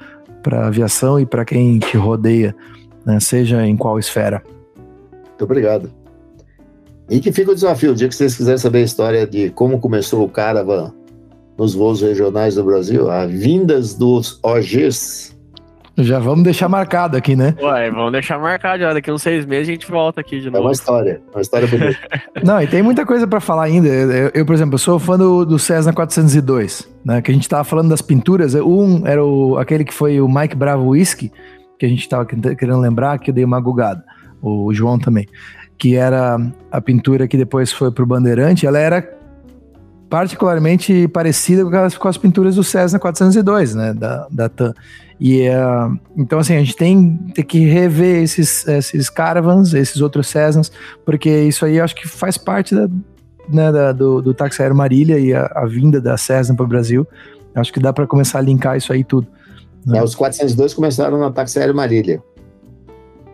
para aviação e para quem te rodeia, né, seja em qual esfera. Muito obrigado. E que fica o desafio, o dia que vocês quiserem saber a história de como começou o Caravan nos voos regionais do Brasil, as vindas dos OGs já vamos deixar marcado aqui, né? Ué, vamos deixar marcado já. Daqui uns seis meses a gente volta aqui de novo. É uma história, uma história bonita. [laughs] Não, e tem muita coisa para falar ainda. Eu, eu, por exemplo, sou fã do, do Cessna 402, né? Que a gente tava falando das pinturas. Um era o, aquele que foi o Mike Bravo Whisky, que a gente tava querendo lembrar, que eu dei uma gugada. O João também. Que era a pintura que depois foi pro Bandeirante. Ela era particularmente parecida com as, com as pinturas do Cessna 402, né? Da, da TAM. E, uh, então, assim, a gente tem, tem que rever esses, esses caravans, esses outros Cessnas, porque isso aí acho que faz parte da, né, da, do, do táxi aéreo Marília e a, a vinda da Cessna para o Brasil. Acho que dá para começar a linkar isso aí tudo. Né? É, os 402 começaram no táxi aéreo Marília.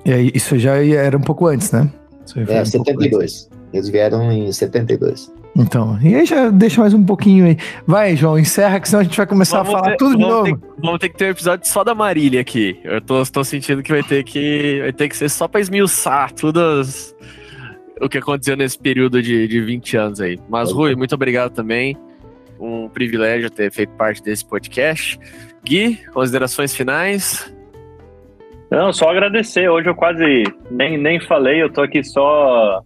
É, isso já era um pouco antes, né? é, um 72. Eles vieram em 72. Então, e aí já deixa mais um pouquinho aí. Vai, João, encerra que senão a gente vai começar vamos a falar ter, tudo de novo. Ter, vamos ter que ter um episódio só da Marília aqui. Eu tô, tô sentindo que vai ter que vai ter que ser só pra esmiuçar tudo as, o que aconteceu nesse período de, de 20 anos aí. Mas, Rui, muito obrigado também. Um privilégio ter feito parte desse podcast. Gui, considerações finais? Não, só agradecer. Hoje eu quase nem, nem falei, eu tô aqui só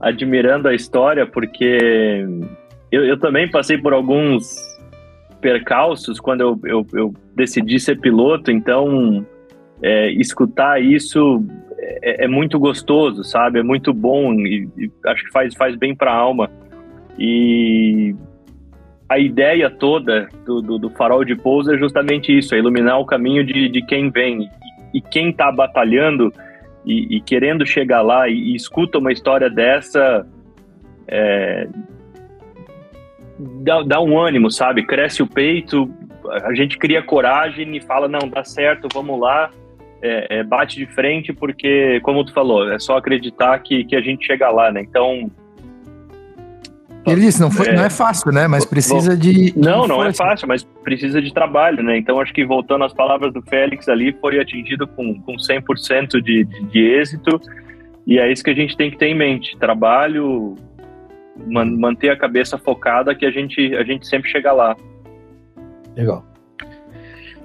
admirando a história, porque eu, eu também passei por alguns percalços quando eu, eu, eu decidi ser piloto, então é, escutar isso é, é, muito gostoso, sabe? É muito bom e, e acho que faz, faz bem para a alma. E a ideia toda do, do, do, farol de pouso é justamente isso, é iluminar o caminho de, de quem vem. E, e quem está batalhando e, e querendo chegar lá e, e, escuta uma história dessa, é, dá, dá um ânimo, sabe? Cresce o peito, a gente cria coragem e fala, não, dá certo, vamos lá, é, é, bate de frente, porque, como tu falou, é só acreditar que, que a gente chega lá, né? Então, Ele disse, não, foi, é, não é fácil, né? Mas precisa de. Não, não é fácil, mas precisa de trabalho, né? Então acho que voltando às palavras do Félix ali, foi atingido com, com 100% de, de, de êxito. E é isso que a gente tem que ter em mente: trabalho, man, manter a cabeça focada, que a gente, a gente sempre chega lá. Legal.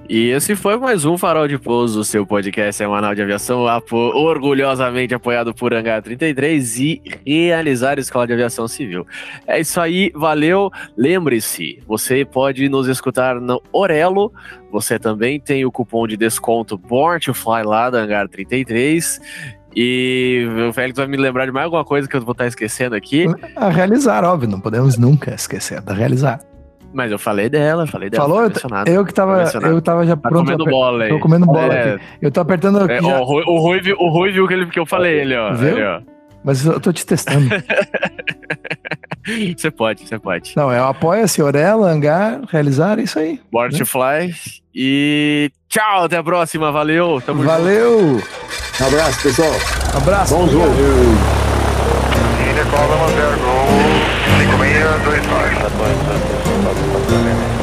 E esse foi mais um Farol de Pouso, seu podcast semanal de aviação, apo orgulhosamente apoiado por Hangar 33 e realizar Escola de Aviação Civil. É isso aí, valeu. Lembre-se, você pode nos escutar no Orelo, você também tem o cupom de desconto Born to Fly lá da Hangar 33. E o Félix vai me lembrar de mais alguma coisa que eu vou estar esquecendo aqui. A realizar, óbvio, não podemos nunca esquecer da realizar. Mas eu falei dela, falei dela. Falou? Eu que tava, eu tava já tá pronto. comendo bola aí. Tô comendo bola é. aqui. Eu tô apertando aqui. É, já... ó, o, Rui, viu, o Rui viu que, ele, que eu falei, ele, ó. Viu? Ele, ó. Mas eu tô te testando. [laughs] Você pode, você pode. Não, é apoia-se, Orela, Hangar, realizar, é isso aí. Born né? to Fly. E tchau, até a próxima, valeu. Tamo valeu. Junto. Um abraço, pessoal. Um abraço. Bom jogo. Ilha Cova 10 Gol, 5629. problema.